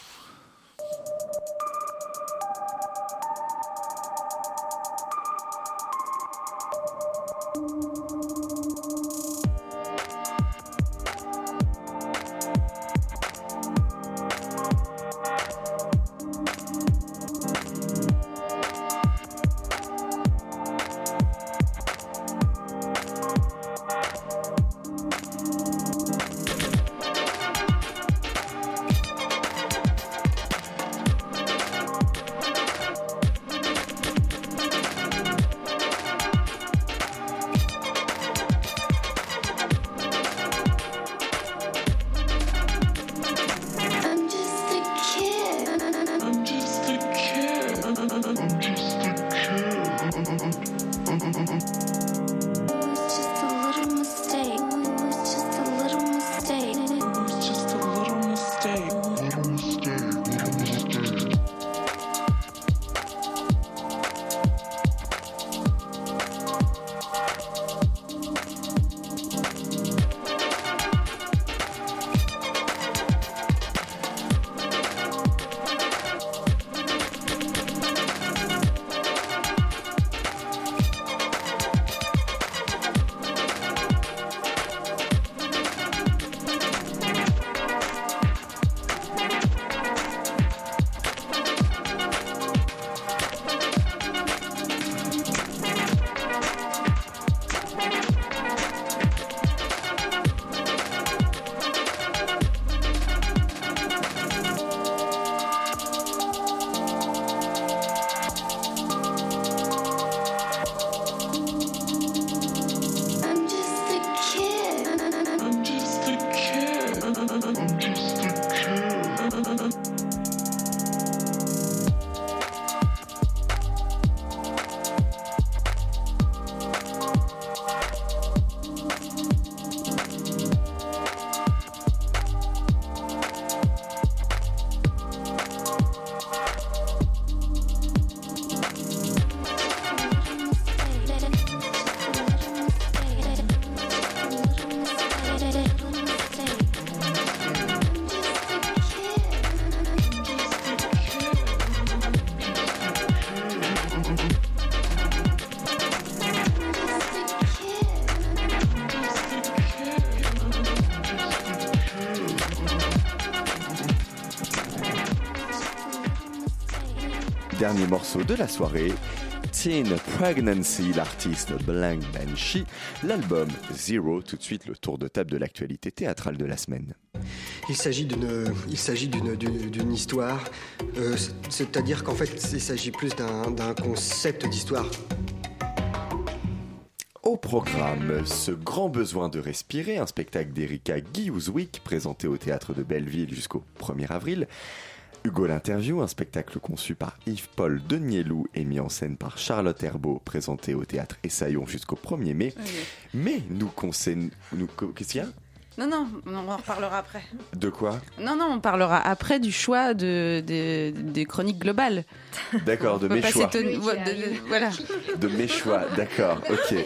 Morceau de la soirée. Teen Pregnancy, l'artiste Blank Banshee, l'album Zero, tout de suite le tour de table de l'actualité théâtrale de la semaine. Il s'agit d'une, il s'agit d'une, d'une, d'une histoire, euh, c'est-à-dire qu'en fait, il s'agit plus d'un, d'un concept d'histoire. Au programme, ce grand besoin de respirer, un spectacle d'Erika Giuswick présenté au théâtre de Belleville jusqu'au 1er avril. Hugo l'interview, un spectacle conçu par Yves-Paul Denielou et mis en scène par Charlotte Herbeau, présenté au théâtre Essaillon jusqu'au 1er mai. Mais nous conseillons... Nous, qu'est-ce qu'il y a? Non, non, on en reparlera après. De quoi? Non, non, on parlera après du choix de, de- des chroniques globales. D'accord, de mes choix. de- de- voilà. De mes choix, d'accord, ok.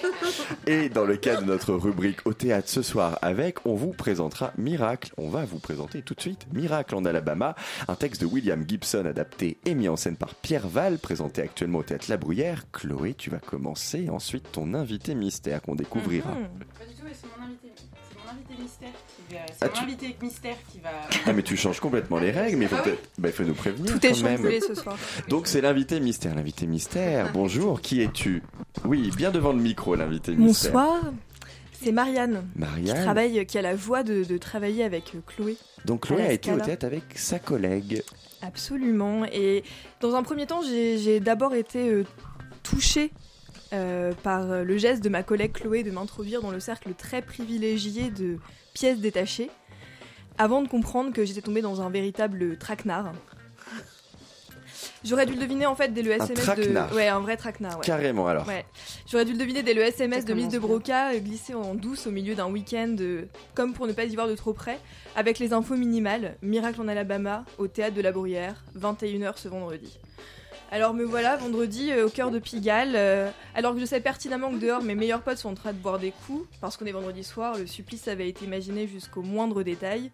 Et dans le cadre de notre rubrique au théâtre ce soir avec, on vous présentera Miracle. On va vous présenter tout de suite Miracle en Alabama, un texte de William Gibson adapté et mis en scène par Pierre Val, présenté actuellement au théâtre La Bruyère. Chloé, tu vas commencer ensuite ton invité mystère qu'on découvrira. Pas du tout, c'est mon invité. C'est mon invité mystère qui va. Ah, C'est tu- invité mystère qui va. Ah mais tu changes complètement les règles, mais il faut Ah oui. peut-être bah, il faut nous prévenir Tout est quand même. chamboulé ce soir. Donc c'est l'invité mystère, l'invité mystère. Bonjour, qui es-tu? Oui, bien devant le micro, l'invité mystère. Bonsoir, c'est Marianne. Qui Marianne. travaille, qui a la joie de, de travailler avec euh, Chloé. Donc Chloé a été au théâtre avec sa collègue. Absolument. Et dans un premier temps, j'ai j'ai d'abord été euh, touchée euh, par euh, le geste de ma collègue Chloé de m'introduire dans le cercle très privilégié de pièces détachées, avant de comprendre que j'étais tombée dans un véritable traquenard. J'aurais dû le deviner en fait dès le Un SMS traquenard. de. Ouais, un vrai traquenard. Ouais. Carrément alors. Ouais. J'aurais dû le deviner dès le SMS de Miss de Broca, euh, glissé en douce au milieu d'un week-end, euh, comme pour ne pas y voir de trop près, avec les infos minimales. Miracle en Alabama, au théâtre de la Bruyère, 21h ce vendredi. Alors me voilà vendredi euh, au cœur de Pigalle, euh, alors que je sais pertinemment que dehors mes meilleurs potes sont en train de boire des coups, parce qu'on est vendredi soir, le supplice avait été imaginé jusqu'au moindre détail.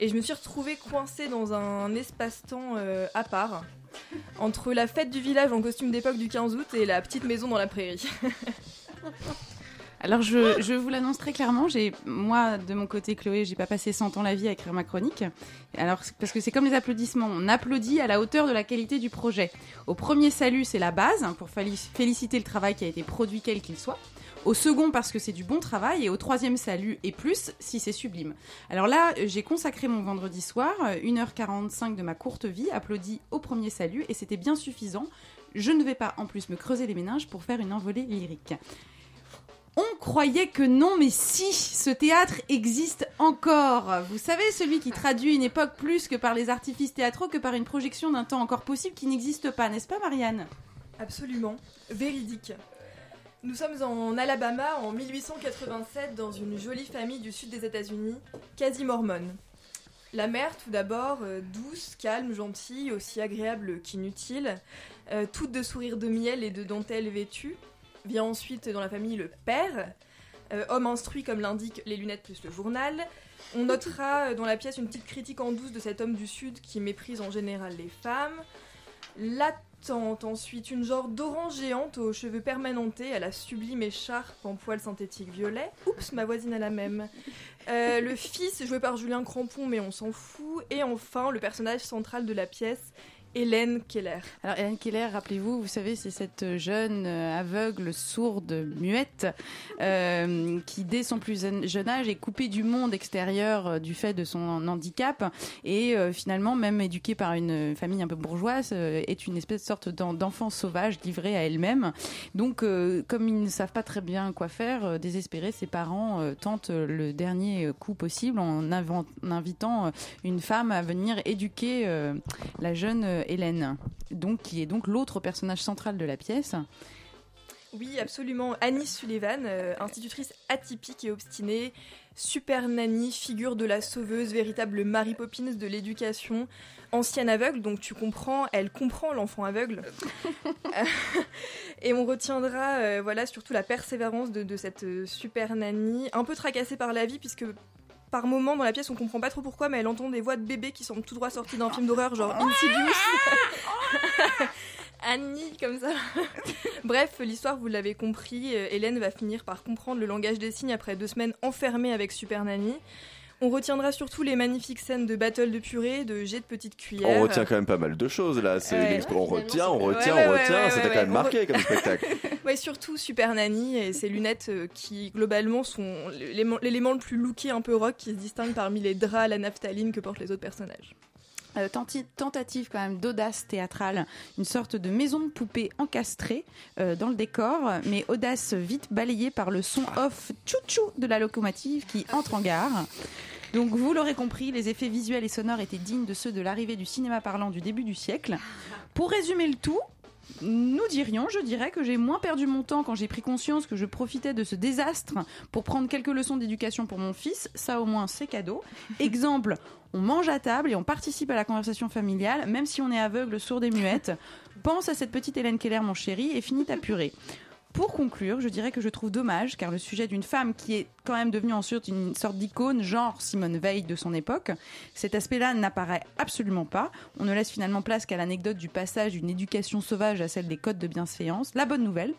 Et je me suis retrouvée coincée dans un espace-temps euh, à part, entre la fête du village en costume d'époque du 15 août et la petite maison dans la prairie. <laughs> Alors je, vous l'annonce très clairement, j'ai moi de mon côté Chloé, j'ai pas passé 100 ans la vie à écrire ma chronique. Alors parce que c'est comme les applaudissements, on applaudit à la hauteur de la qualité du projet. Au premier salut, c'est la base hein, pour féliciter le travail qui a été produit quel qu'il soit. Au second parce que c'est du bon travail et au troisième salut et plus si c'est sublime. Alors là, euh, j'ai consacré mon vendredi soir, euh, 1h45 de ma courte vie, applaudi au premier salut et c'était bien suffisant. Je ne vais pas en plus me creuser les méninges pour faire une envolée lyrique. On croyait que non, mais si, ce théâtre existe encore. Vous savez, celui qui traduit une époque plus que par les artifices théâtraux que par une projection d'un temps encore possible qui n'existe pas, n'est-ce pas, Marianne? Absolument, véridique. Nous sommes en Alabama en 1887 dans une jolie famille du sud des États-Unis, quasi mormone. La mère, tout d'abord, euh, douce, calme, gentille, aussi agréable qu'inutile, euh, toute de sourires de miel et de dentelle vêtue. Vient ensuite dans la famille le père, euh, homme instruit comme l'indiquent les lunettes plus le journal. On notera euh, dans la pièce une petite critique en douce de cet homme du sud qui méprise en général les femmes. La tante, ensuite, une genre d'orange géante aux cheveux permanentés, à la sublime écharpe en poil synthétique violet. Oups, ma voisine a la même. Euh, le fils, joué par Julien Crampon, mais on s'en fout. Et enfin, le personnage central de la pièce, Hélène Keller. Alors, Hélène Keller, rappelez-vous, vous savez, c'est cette jeune euh, aveugle, sourde, muette, euh, qui, dès son plus jeune âge, est coupée du monde extérieur euh, du fait de son handicap et finalement, même éduquée par une famille un peu bourgeoise, est une espèce de sorte d'en- d'enfant sauvage livrée à elle-même. Donc, comme ils ne savent pas très bien quoi faire, désespérés, ses parents tentent le dernier coup possible en, invitant une femme à venir éduquer la jeune Hélène, donc qui est donc l'autre personnage central de la pièce. Oui, absolument. Annie Sullivan, euh, institutrice atypique et obstinée, super nanny, figure de la sauveuse, véritable Mary Poppins de l'éducation, ancienne aveugle, donc tu comprends, elle comprend l'enfant aveugle. <laughs> et on retiendra euh, voilà, surtout la persévérance de, de cette euh, super nanny, un peu tracassée par la vie, puisque par moment dans la pièce on comprend pas trop pourquoi, mais elle entend des voix de bébés qui semblent tout droit sortis d'un film d'horreur, genre Insidious. <laughs> Annie, comme ça. <laughs> Bref, l'histoire, vous l'avez compris, euh, Hélène va finir par comprendre le langage des signes après deux semaines enfermée avec Super Nanny. On retiendra surtout les magnifiques scènes de battle de purée, de jet de petites cuillères. On retient quand même pas mal de choses là. C'est Ouais. l'expo- on retient, on retient, on Ouais, ouais, retient. ouais, Ça ouais, t'a quand même marqué comme spectacle. <laughs> Ouais, surtout Super Nanny et ses lunettes euh, qui globalement sont l'élément l'élément le plus looké un peu rock qui se distingue parmi les draps à la naphtaline que portent les autres personnages. Euh, tentative quand même d'audace théâtrale, une sorte de maison de poupée encastrée euh, dans le décor, mais audace vite balayée par le son off tchou-tchou de la locomotive qui entre en gare. Donc vous l'aurez compris, les effets visuels et sonores étaient dignes de ceux de l'arrivée du cinéma parlant du début du siècle. Pour résumer le tout, nous dirions, je dirais que j'ai moins perdu mon temps quand j'ai pris conscience que je profitais de ce désastre pour prendre quelques leçons d'éducation pour mon fils. Ça, au moins, c'est cadeau. <laughs> Exemple, on mange à table et on participe à la conversation familiale, même si on est aveugle, sourd et muette. Pense à cette petite Hélène Keller, mon chéri, et finis ta purée. Pour conclure, je dirais que je trouve dommage, car le sujet d'une femme qui est quand même devenue ensuite une sorte d'icône, genre Simone Veil de son époque, cet aspect-là n'apparaît absolument pas. On ne laisse finalement place qu'à l'anecdote du passage d'une éducation sauvage à celle des codes de bienséance. La bonne nouvelle,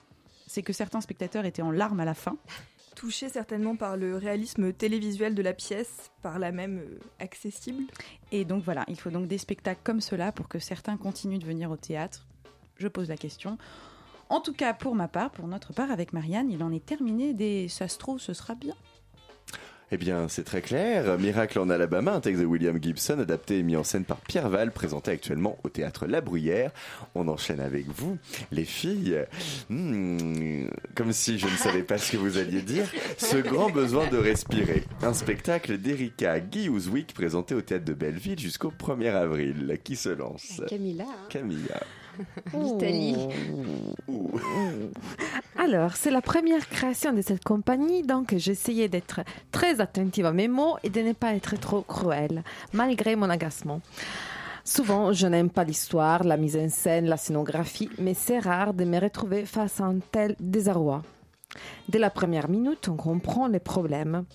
c'est que certains spectateurs étaient en larmes à la fin. Touché certainement par le réalisme télévisuel de la pièce, par là même euh, accessible. Et donc voilà, il faut donc des spectacles comme cela pour que certains continuent de venir au théâtre. Je pose la question. En tout cas, pour ma part, pour notre part, avec Marianne, il en est terminé des ça se trouve, ce sera bien. Eh bien, c'est très clair. Miracle en Alabama, un texte de William Gibson, adapté et mis en scène par Pierre Val, présenté actuellement au théâtre La Bruyère. On enchaîne avec vous, les filles. Hmm, comme si je ne savais pas ce que vous alliez dire. Ce grand besoin de respirer. Un spectacle d'Erika Guy-Ouzwick présenté au théâtre de Belleville jusqu'au 1er avril. Qui se lance? Camilla. hein. Camilla. L'Italie. Alors, c'est la première création de cette compagnie, donc j'essayais d'être très attentive à mes mots et de ne pas être trop cruelle, malgré mon agacement. Souvent, je n'aime pas l'histoire, la mise en scène, la scénographie, mais c'est rare de me retrouver face à un tel désarroi. Dès la première minute, on comprend les problèmes.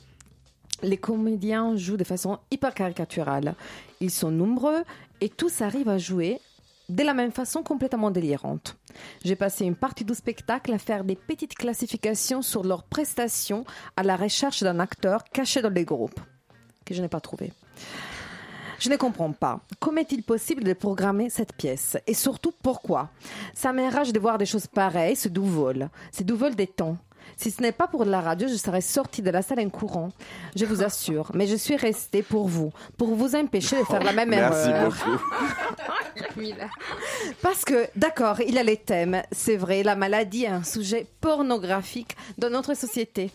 Les comédiens jouent de façon hyper caricaturale. Ils sont nombreux et tous arrivent à jouer de la même façon complètement délirante. J'ai passé une partie du spectacle à faire des petites classifications sur leurs prestations à la recherche d'un acteur caché dans les groupes, que je n'ai pas trouvé. Je ne comprends pas. Comment est-il possible de programmer cette pièce? Et surtout, pourquoi? Ça m'enrage de voir des choses pareilles, du vol. C'est du vol des temps. Si ce n'est pas pour la radio, je serais sortie de la salle en courant. Je vous assure. Mais je suis restée pour vous, pour vous empêcher de faire la même Merci erreur. beaucoup. Camilla. <laughs> Parce que, d'accord, il y a les thèmes, c'est vrai, la maladie est un sujet pornographique dans notre société.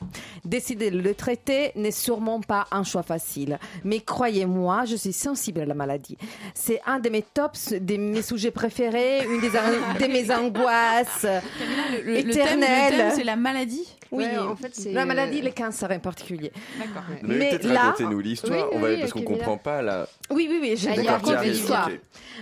Décider de le traiter n'est sûrement pas un choix facile. Mais croyez-moi, je suis sensible à la maladie. C'est un de mes tops, de mes sujets préférés, une des, de mes angoisses Le, le- le thème, le éternelles. thème, c'est la maladie. Oui, Ouais, en fait, c'est, la maladie, euh, les cancers en particulier. D'accord. Mais, Mais peut-être là- racontez-nous l'histoire, Oui, on va- oui, parce qu'on Camilla. comprend pas là. Oui, oui, oui, je y a raconte l'histoire.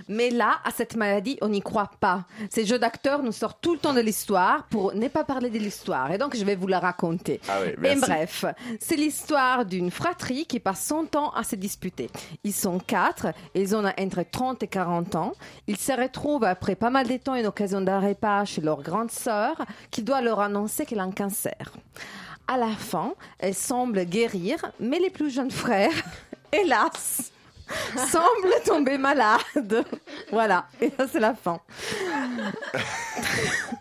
Mais là, à cette maladie, on n'y croit pas. Ces jeux d'acteurs nous sortent tout le temps de l'histoire pour ne pas parler de l'histoire. Et donc, je vais vous la raconter. Ah ouais, Et merci. bref, c'est l'histoire d'une fratrie qui passe son temps à se disputer. Ils sont quatre, ils ont entre 30 et 40 ans. Ils se retrouvent après pas mal de temps une occasion d'un repas chez leur grande sœur qui doit leur annoncer qu'elle a un cancer. À la fin, elle semble guérir, mais les plus jeunes frères, <laughs> hélas, <laughs> semblent tomber malades. Voilà, et ça c'est la fin. <laughs>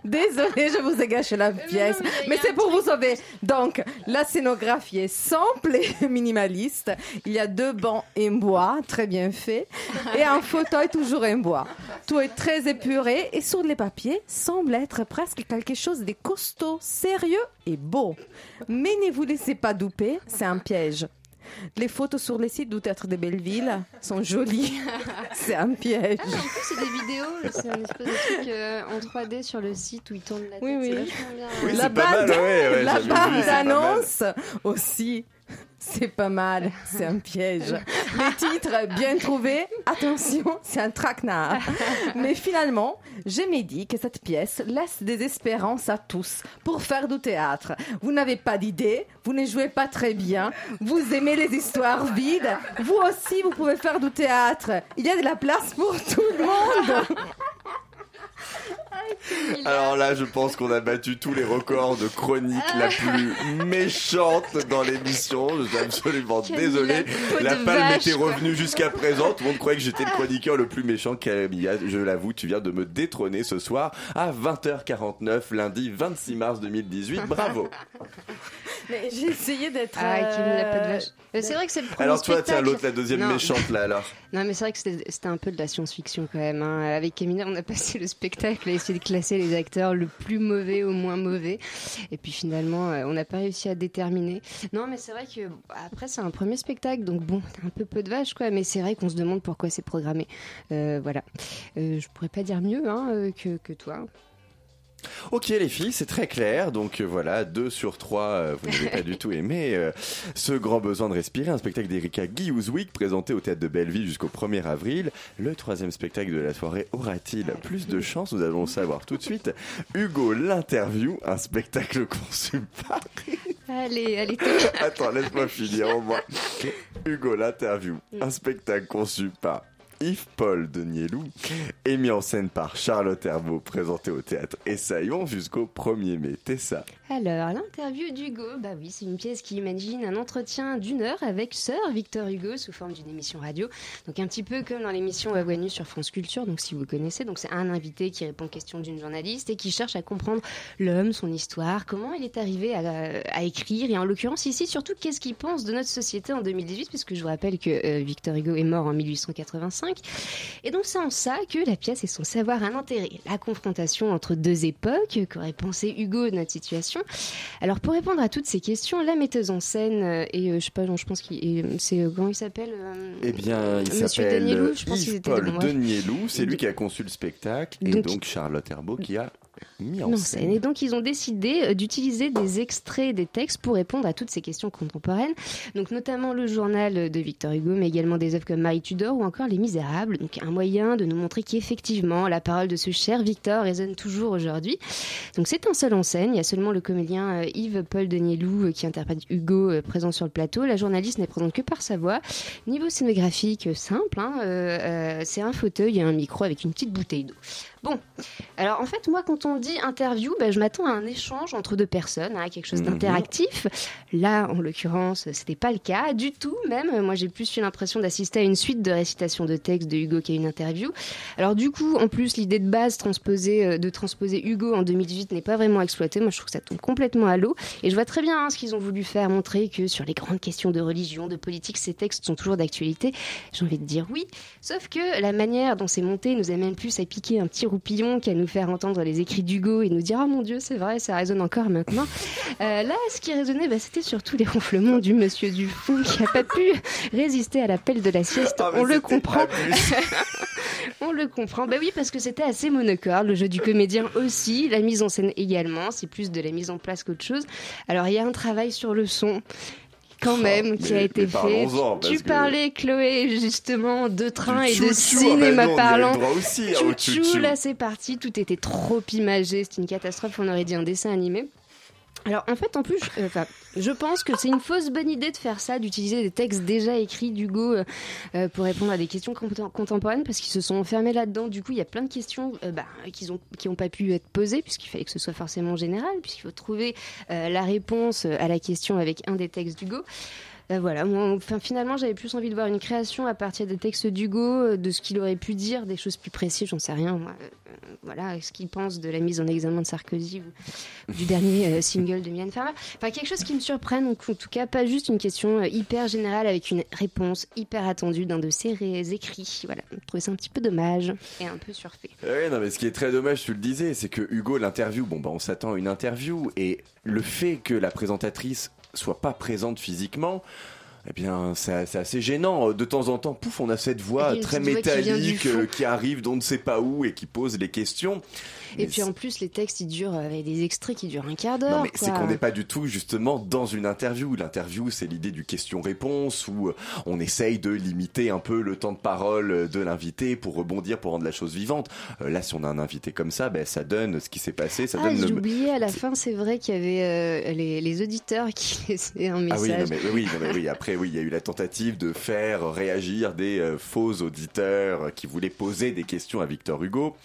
Désolée, je vous ai gâché la pièce, mais c'est pour vous sauver. Donc, la scénographie est simple et <laughs> minimaliste. Il y a deux bancs en bois, très bien fait, et un fauteuil toujours en bois. Tout est très épuré et sur les papiers semble être presque quelque chose de costaud, sérieux et beau. Mais ne vous laissez pas douper, c'est un piège. Les photos sur les sites du théâtre de Belleville sont jolies. <laughs> C'est un piège. Ah, en plus, c'est des vidéos, c'est un espèce de truc euh, en 3D sur le site où ils tournent la tête. Oui, oui. C'est vachement bien. Oui, la pas mal, bande, ouais, ouais, la bande d'annonce aussi. C'est pas mal, c'est un piège. Les titres bien trouvés, attention, c'est un traquenard. Mais finalement, me dis que cette pièce laisse des espérances à tous pour faire du théâtre. Vous n'avez pas d'idée, vous ne jouez pas très bien, vous aimez les histoires vides, vous aussi vous pouvez faire du théâtre. Il y a de la place pour tout le monde. Alors là, je pense qu'on a battu tous les records de chronique la plus méchante dans l'émission. Je suis absolument désolé. La palme vache, était quoi. revenue jusqu'à présent. Tout le monde croyait que j'étais le chroniqueur le plus méchant. Camilla, je l'avoue, tu viens de me détrôner ce soir à 20h49, lundi 26 mars 2018. Bravo. <laughs> Mais j'ai essayé d'être. Ah, Camille, la peau de vache. Euh, C'est vrai que c'est le premier Alors toi, tiens, l'autre, la deuxième Non. méchante là alors. Non, mais c'est vrai que c'était c'était un peu de la science-fiction quand même. hein. Avec Camille, on a passé le spectacle à essayer classer les acteurs le plus mauvais au moins mauvais. Et puis finalement, euh, on n'a pas réussi à déterminer. Non, mais c'est vrai que après, c'est un premier spectacle, donc bon, un peu peu de vache, quoi. Mais c'est vrai qu'on se demande pourquoi c'est programmé. Euh, voilà. Euh, je pourrais pas dire mieux hein, que toi. Ok les filles, c'est très clair. Donc euh, voilà, 2 sur 3, vous n'avez pas du <laughs> tout aimé euh, ce grand besoin de respirer. Un spectacle d'Erika Guy-Ouzouik présenté au théâtre de Belleville jusqu'au 1er avril. Le troisième spectacle de la soirée aura-t-il plus de chance Nous allons le savoir tout de suite. Hugo l'interview, un spectacle <laughs> conçu par... <laughs> Allez, allez, Attends, laisse-moi finir au moins. Hugo l'interview, un spectacle conçu par Yves-Paul Denielou et mis en scène par Charlotte Herbeau, présenté au théâtre Essaillon jusqu'au 1er mai. Tessa. Alors, l'interview d'Hugo, bah oui, c'est une pièce qui imagine un entretien d'une heure avec Sir Victor Hugo sous forme d'une émission radio. Donc un petit peu comme dans l'émission Nue sur France Culture, donc si vous connaissez, donc c'est un invité qui répond aux questions d'une journaliste et qui cherche à comprendre l'homme, son histoire, comment il est arrivé à, écrire et en l'occurrence ici surtout qu'est-ce qu'il pense de notre société en 2018 puisque je vous rappelle que euh, Victor Hugo est mort en 1885 et donc c'est en ça que la pièce est censée avoir un intérêt, la confrontation entre deux époques qu'aurait pensé Hugo de notre situation. Alors pour répondre à toutes ces questions, la metteuse en scène euh, et euh, je sais pas, non, je pense qu'il est- c'est euh, comment il s'appelle Eh bien, il s'appelle bon, bref. Denielou. C'est lui qui a conçu le spectacle et Donc- donc Charlotte Herbeau qui a mis en scène. Et donc, ils ont décidé euh, d'utiliser des extraits des textes pour répondre à toutes ces questions contemporaines. Donc, notamment le journal de Victor Hugo, mais également des œuvres comme Marie Tudor ou encore Les Misérables. Donc, un moyen de nous montrer qu'effectivement, la parole de ce cher Victor résonne toujours aujourd'hui. Donc, c'est un seul en scène. Il y a seulement le comédien euh, Yves-Paul Denielou euh, qui interprète Hugo présent sur le plateau. La journaliste n'est présente que par sa voix. Niveau scénographique, simple. hein, euh, euh, c'est un fauteuil et un micro avec une petite bouteille d'eau. Bon, alors en fait, moi, quand on dit interview, ben, je m'attends à un échange entre deux personnes, hein, quelque chose Mhm. d'interactif. Là, en l'occurrence, c'était pas le cas du tout. Même, moi, j'ai plus eu l'impression d'assister à une suite de récitations de textes de Hugo qu'à une interview. Alors du coup, en plus, l'idée de base transposée, euh, de transposer Hugo en 2018 n'est pas vraiment exploitée. Moi, je trouve que ça tombe complètement à l'eau. Et je vois très bien hein, ce qu'ils ont voulu faire, montrer que sur les grandes questions de religion, de politique, ces textes sont toujours d'actualité. J'ai envie de dire oui. Sauf que la manière dont c'est monté nous amène plus à piquer un petit roupillon qu'à nous faire entendre les écrits d'Hugo et nous dire Ah mon Dieu, c'est vrai, ça résonne encore maintenant. Euh, là, ce qui résonnait, bah, c'était surtout les ronflements du monsieur du fond qui n'a pas pu résister à l'appel de la sieste. Ah, On le comprend. <laughs> On le comprend. Bah oui, parce que c'était assez monocorde. Le jeu du comédien aussi, la mise en scène également. C'est plus de la mise en place qu'autre chose. Alors, il y a un travail sur le son. Quand même, qui a Oh, été fait. Tu parlais, Chloé, justement, de train et de ah cinéma non, on y a eu parlant. hein, Chou-chou, là c'est parti, tout était trop imagé, c'était une catastrophe, on aurait dit un dessin animé. Alors en fait, en plus, je, euh, je pense que c'est une fausse bonne idée de faire ça, d'utiliser des textes déjà écrits d'Hugo euh, euh, pour répondre à des questions contem- contemporaines, parce qu'ils se sont enfermés là-dedans. Du coup, il y a plein de questions euh, bah, qui n'ont pas pu être posées, puisqu'il fallait que ce soit forcément général, puisqu'il faut trouver la réponse à la question avec un des textes d'Hugo. Euh, voilà, moi, finalement, j'avais plus envie de voir une création à partir des textes d'Hugo, euh, de ce qu'il aurait pu dire, des choses plus précises, j'en sais rien. Moi, Euh, voilà, ce qu'il pense de la mise en examen de Sarkozy ou, du dernier single de Mylène Farmer. Enfin, quelque chose qui me surprenne, en tout cas, pas juste une question hyper générale avec une réponse hyper attendue d'un de ses écrits. Voilà, je trouvais ça un petit peu dommage et un peu surfait. Ouais, non, mais ce qui est très dommage, tu le disais, c'est que Hugo, l'interview, bon, bah, on s'attend à une interview, et le fait que la présentatrice soit pas présente physiquement, eh bien, c'est assez gênant. De temps en temps, pouf, on a cette voix une très qui métallique euh, qui arrive d'on ne sait pas où et qui pose les questions. Et puis en plus, les textes, ils durent euh, avec des extraits qui durent un quart d'heure. Non, mais c'est qu'on n'est pas du tout justement dans une interview. L'interview, c'est l'idée du question-réponse où euh, on essaye de limiter un peu le temps de parole euh, de l'invité pour rebondir, pour rendre la chose vivante. Là, si on a un invité comme ça, ben, ça donne ce qui s'est passé, ça Ah, donne j'ai le. oublié à la fin, c'est vrai qu'il y avait euh, les, les auditeurs qui <laughs> laissaient un Ah message. oui, non, mais oui, non, mais oui. Après, après, oui, il y a eu la tentative de faire réagir des euh, faux auditeurs qui voulaient poser des questions à Victor Hugo.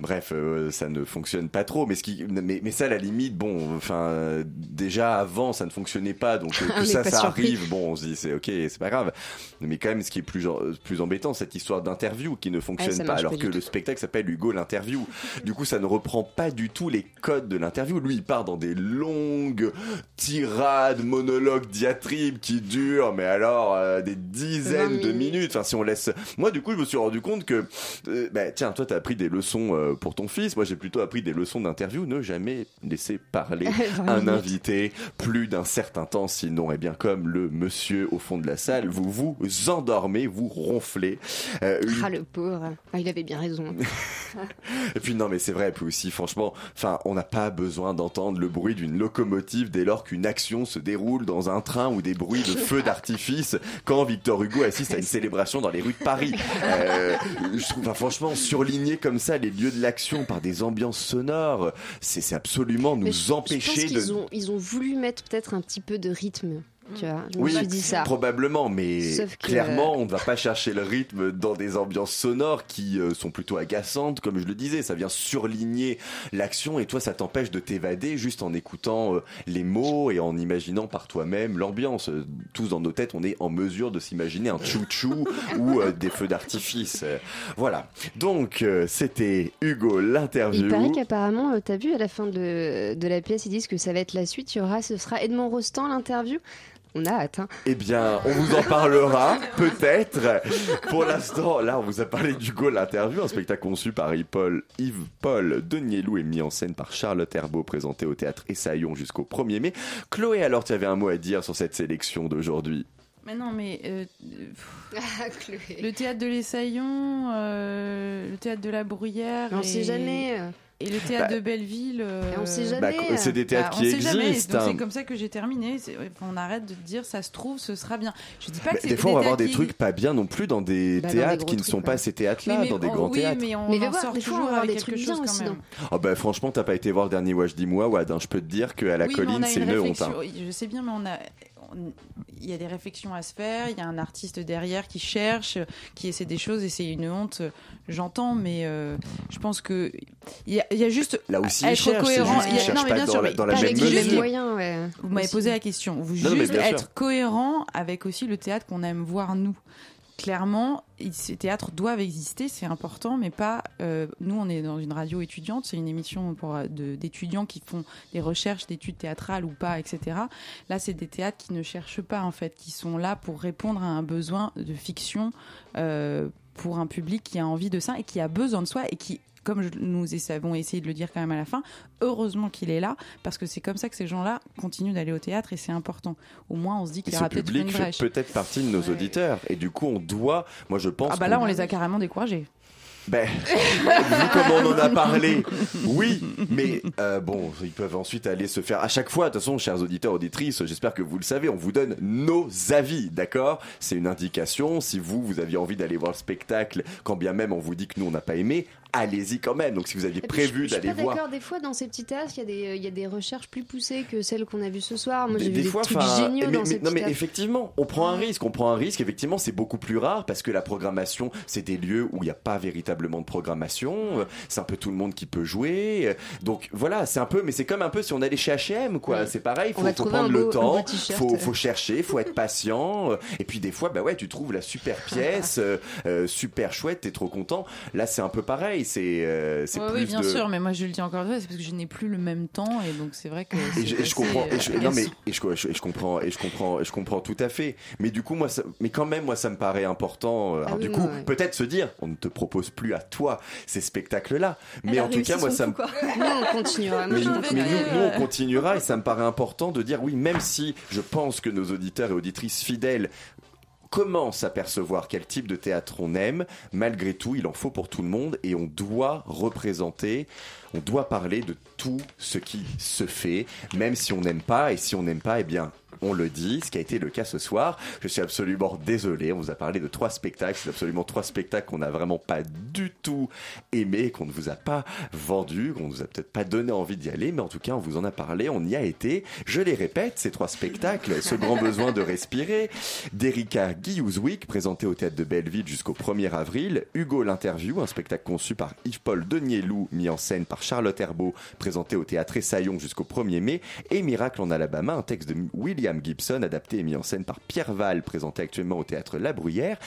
Bref, euh, ça ne fonctionne pas trop. Mais ce qui, mais, mais ça, à la limite, bon, enfin, déjà avant, ça ne fonctionnait pas, donc <laughs> On que ça, ça surpris. arrive. Bon, on se dit, c'est ok, c'est pas grave. Mais quand même, ce qui est plus plus embêtant, cette histoire d'interview qui ne fonctionne pas, alors pas que le spectacle s'appelle Hugo l'interview. Du coup, ça ne reprend pas du tout les codes de l'interview. Lui, il part dans des longues tirades, monologues, diatribes qui durent, mais alors euh, des dizaines 20 de minutes. minutes. Enfin, si on laisse. Moi, du coup, je me suis rendu compte que, euh, bah, tiens, toi, t'as appris des leçons euh, pour ton fils. Moi, j'ai plutôt appris des leçons d'interview. Ne jamais laisser parler <laughs> 20 un invité plus d'un certain temps, sinon, eh bien, comme le monsieur au fond de la salle, vous vous endormez, vous ronflez. Euh, une Ah, le pauvre. Ah, il avait bien raison. <laughs> et puis non, mais c'est vrai. Puis aussi, franchement, enfin, on n'a pas besoin d'entendre le bruit d'une locomotive dès lors qu'une action se déroule dans un train ou des bruits de <laughs> feux d'artifice quand Victor Hugo assiste à une célébration dans les rues de Paris. Euh, je trouve, enfin, franchement, surligner comme ça les lieux de l'action par des ambiances sonores, c'est absolument Mais nous je- empêcher pense de. ont, ils ont voulu mettre peut-être un petit peu de rythme. Tu vois, je me Oui, suis dit ça. probablement, mais Sauf que- clairement, on ne va pas chercher le rythme dans des ambiances sonores qui euh, sont plutôt agaçantes, comme je le disais. Ça vient surligner l'action et toi, ça t'empêche de t'évader juste en écoutant euh, les mots et en imaginant par toi-même l'ambiance. Euh, Tous dans nos têtes, on est en mesure de s'imaginer un chou-chou <laughs> ou euh, des feux d'artifice. Euh, voilà. Donc, euh, c'était Hugo l'interview. Il paraît qu'apparemment, euh, t'as vu à la fin de, de la pièce, ils disent que ça va être la suite. Il y aura, ce sera Edmond Rostand l'interview. On a hâte. Hein. Eh bien, on vous en parlera <laughs> peut-être. Pour l'instant, là, on vous a parlé d'Hugo l'interview, un spectacle conçu par Yves-Paul Yves-Paul Denielou et mis en scène par Charlotte Herbeau, présenté au théâtre Essaillon jusqu'au 1er mai. Chloé, alors, tu avais un mot à dire sur cette sélection d'aujourd'hui? Mais non, mais euh, <laughs> Ah, Chloé. le théâtre de l'Essaillon, euh, le théâtre de la Bruyère. On et- sait jamais. Et le théâtre Bah, de Belleville. euh, on sait Bah, jamais. c'est des théâtres bah, qui on sait jamais, existent. donc hein. c'est comme ça que j'ai terminé. On arrête de dire ça se trouve, ce sera bien. Je dis pas que des fois, on va avoir des qui- trucs pas bien non plus dans des Bah, dans des théâtres qui ne sont ouais. pas ces théâtres-là, dans des grands oui, théâtres. mais on Mais en va voir, sort des fois, on toujours avec des quelque trucs chose bien quand aussi, même. non Ah bah franchement, t'as pas été voir le dernier Wajdi Mouawad, hein. je peux te dire qu'à la Oui, colline, c'est une honte. hein. Je sais bien, mais on a. Il y a des réflexions à se faire, il y a un artiste derrière qui cherche, qui essaie des choses et c'est une honte, j'entends, mais euh, je pense que il y, a- il y a juste Là aussi, être cohérent. juste Il y a- non, mais pas bien dans sûr, la- mais dans la Avec juste- les mesure. mêmes moyens, ouais. Vous m'avez posé la question. Vous Non, juste sûr. être cohérent avec aussi le théâtre qu'on aime voir nous. Clairement, ces théâtres doivent exister, c'est important, mais pas. euh, nous, on est dans une radio étudiante, c'est une émission pour euh, d'étudiants qui font des recherches d'études théâtrales ou pas, etc. Là, c'est des théâtres qui ne cherchent pas, en fait, qui sont là pour répondre à un besoin de fiction euh, pour un public qui a envie de ça et qui a besoin de soi et qui comme je- nous avons essayé de le dire quand même à la fin, heureusement qu'il est là, parce que c'est comme ça que ces gens-là continuent d'aller au théâtre et c'est important. Au moins, on se dit qu'il y aura peut-être une public fait brèche. peut-être partie de nos Ouais. auditeurs. Et du coup, on doit, moi je pense. Ah bah là, on les a carrément découragés. Ben, vu comme on en a parlé, oui, mais euh, bon, ils peuvent ensuite aller se faire. À chaque fois, de toute façon, chers auditeurs, auditrices, j'espère que vous le savez, on vous donne nos avis, d'accord? C'est une indication. Si vous, vous aviez envie d'aller voir le spectacle, quand bien même on vous dit que nous, on n'a pas aimé, allez-y quand même. Donc si vous aviez puis, prévu d'aller voir. d'accord, des fois dans ces petits théâtres, il y, a des- il y a des recherches plus poussées que celles qu'on a vues ce soir. Moi j'ai vu des, trucs enfin, géniaux mais, dans mais- ces non mais effectivement, on prend un risque, on prend un risque. Effectivement, c'est beaucoup plus rare parce que la programmation, c'est des lieux où il n'y a pas véritablement de programmation. Euh, C'est un peu tout le monde qui peut jouer. Euh, Donc voilà, c'est un peu, mais c'est comme un peu si on allait chez H&M, quoi. Ouais. C'est pareil, faut, faut prendre le temps, faut, faut chercher, faut être patient. Euh, Et puis des fois, bah ouais, tu trouves la super <laughs> pièce, euh, euh, super chouette, t'es trop content. Là, c'est un peu pareil. C'est, euh, c'est Ouais, plus oui, bien de... sûr, mais moi je le dis encore une fois, c'est parce que je n'ai plus le même temps et donc c'est vrai que. Et je, comprends, et je, euh, non mais et je, je- je comprends, et je comprends, et je comprends tout à fait. Mais du coup, moi, ça, mais quand même, moi, ça me paraît important. euh, Ah Alors oui, du coup, ouais. peut-être se dire, on ne te propose plus à toi ces spectacles-là. Mais en tout cas, moi, ça me. <laughs> Nous on continuera. Moi, mais, nous, mais nous- euh, nous, on continuera et ça me paraît important de dire oui, même si je pense que nos auditeurs et auditrices fidèles commencent à percevoir quel type de théâtre on aime, malgré tout, il en faut pour tout le monde et on doit représenter, on doit parler de tout ce qui se fait, même si on n'aime pas. Et si on n'aime pas, eh bien, on le dit, ce qui a été le cas ce soir. Je suis absolument désolé, on vous a parlé de trois spectacles, c'est absolument trois spectacles qu'on n'a vraiment pas du tout aimé, qu'on ne vous a pas vendu, qu'on ne vous a peut-être pas donné envie d'y aller, mais en tout cas on vous en a parlé, on y a été. Je les répète, ces trois spectacles, ce grand besoin de respirer, d'Erika Guillouzwick, présenté au théâtre de Belleville jusqu'au 1er avril, Hugo l'interview, un spectacle conçu par Yves-Paul Denielou, mis en scène par Charlotte Herbeau, présenté au théâtre Essaillon jusqu'au 1er mai, et Miracle en Alabama, un texte de William Gibson, adapté et mis en scène par Pierre Val, présenté actuellement au théâtre La Bruyère.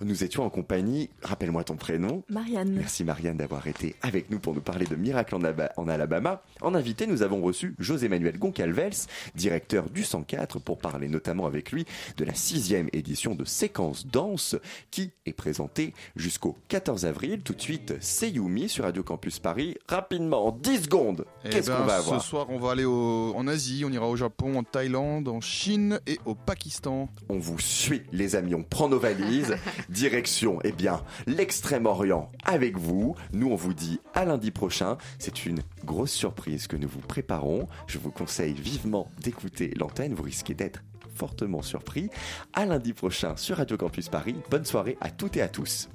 Nous étions en compagnie, rappelle-moi ton prénom. Marianne. Merci Marianne d'avoir été avec nous pour nous parler de Miracle en, Aba- en Alabama. En invité, nous avons reçu José-Manuel Goncalves, directeur du 104, pour parler notamment avec lui de la sixième édition de Séquence Danse, qui est présentée jusqu'au 14 avril. Tout de suite, c'est Yumi sur Radio Campus Paris. Rapidement, en 10 secondes, Eh qu'est-ce ben, qu'on va avoir? Ce soir, on va aller au- en Asie, on ira au Japon, en Thaïlande, en Chine et au Pakistan. On vous suit, les amis, on prend nos valises. <laughs> Direction, eh bien, l'extrême-orient avec vous. Nous, on vous dit à lundi prochain. C'est une grosse surprise que nous vous préparons. Je vous conseille vivement d'écouter l'antenne. Vous risquez d'être fortement surpris. À lundi prochain sur Radio Campus Paris. Bonne soirée à toutes et à tous.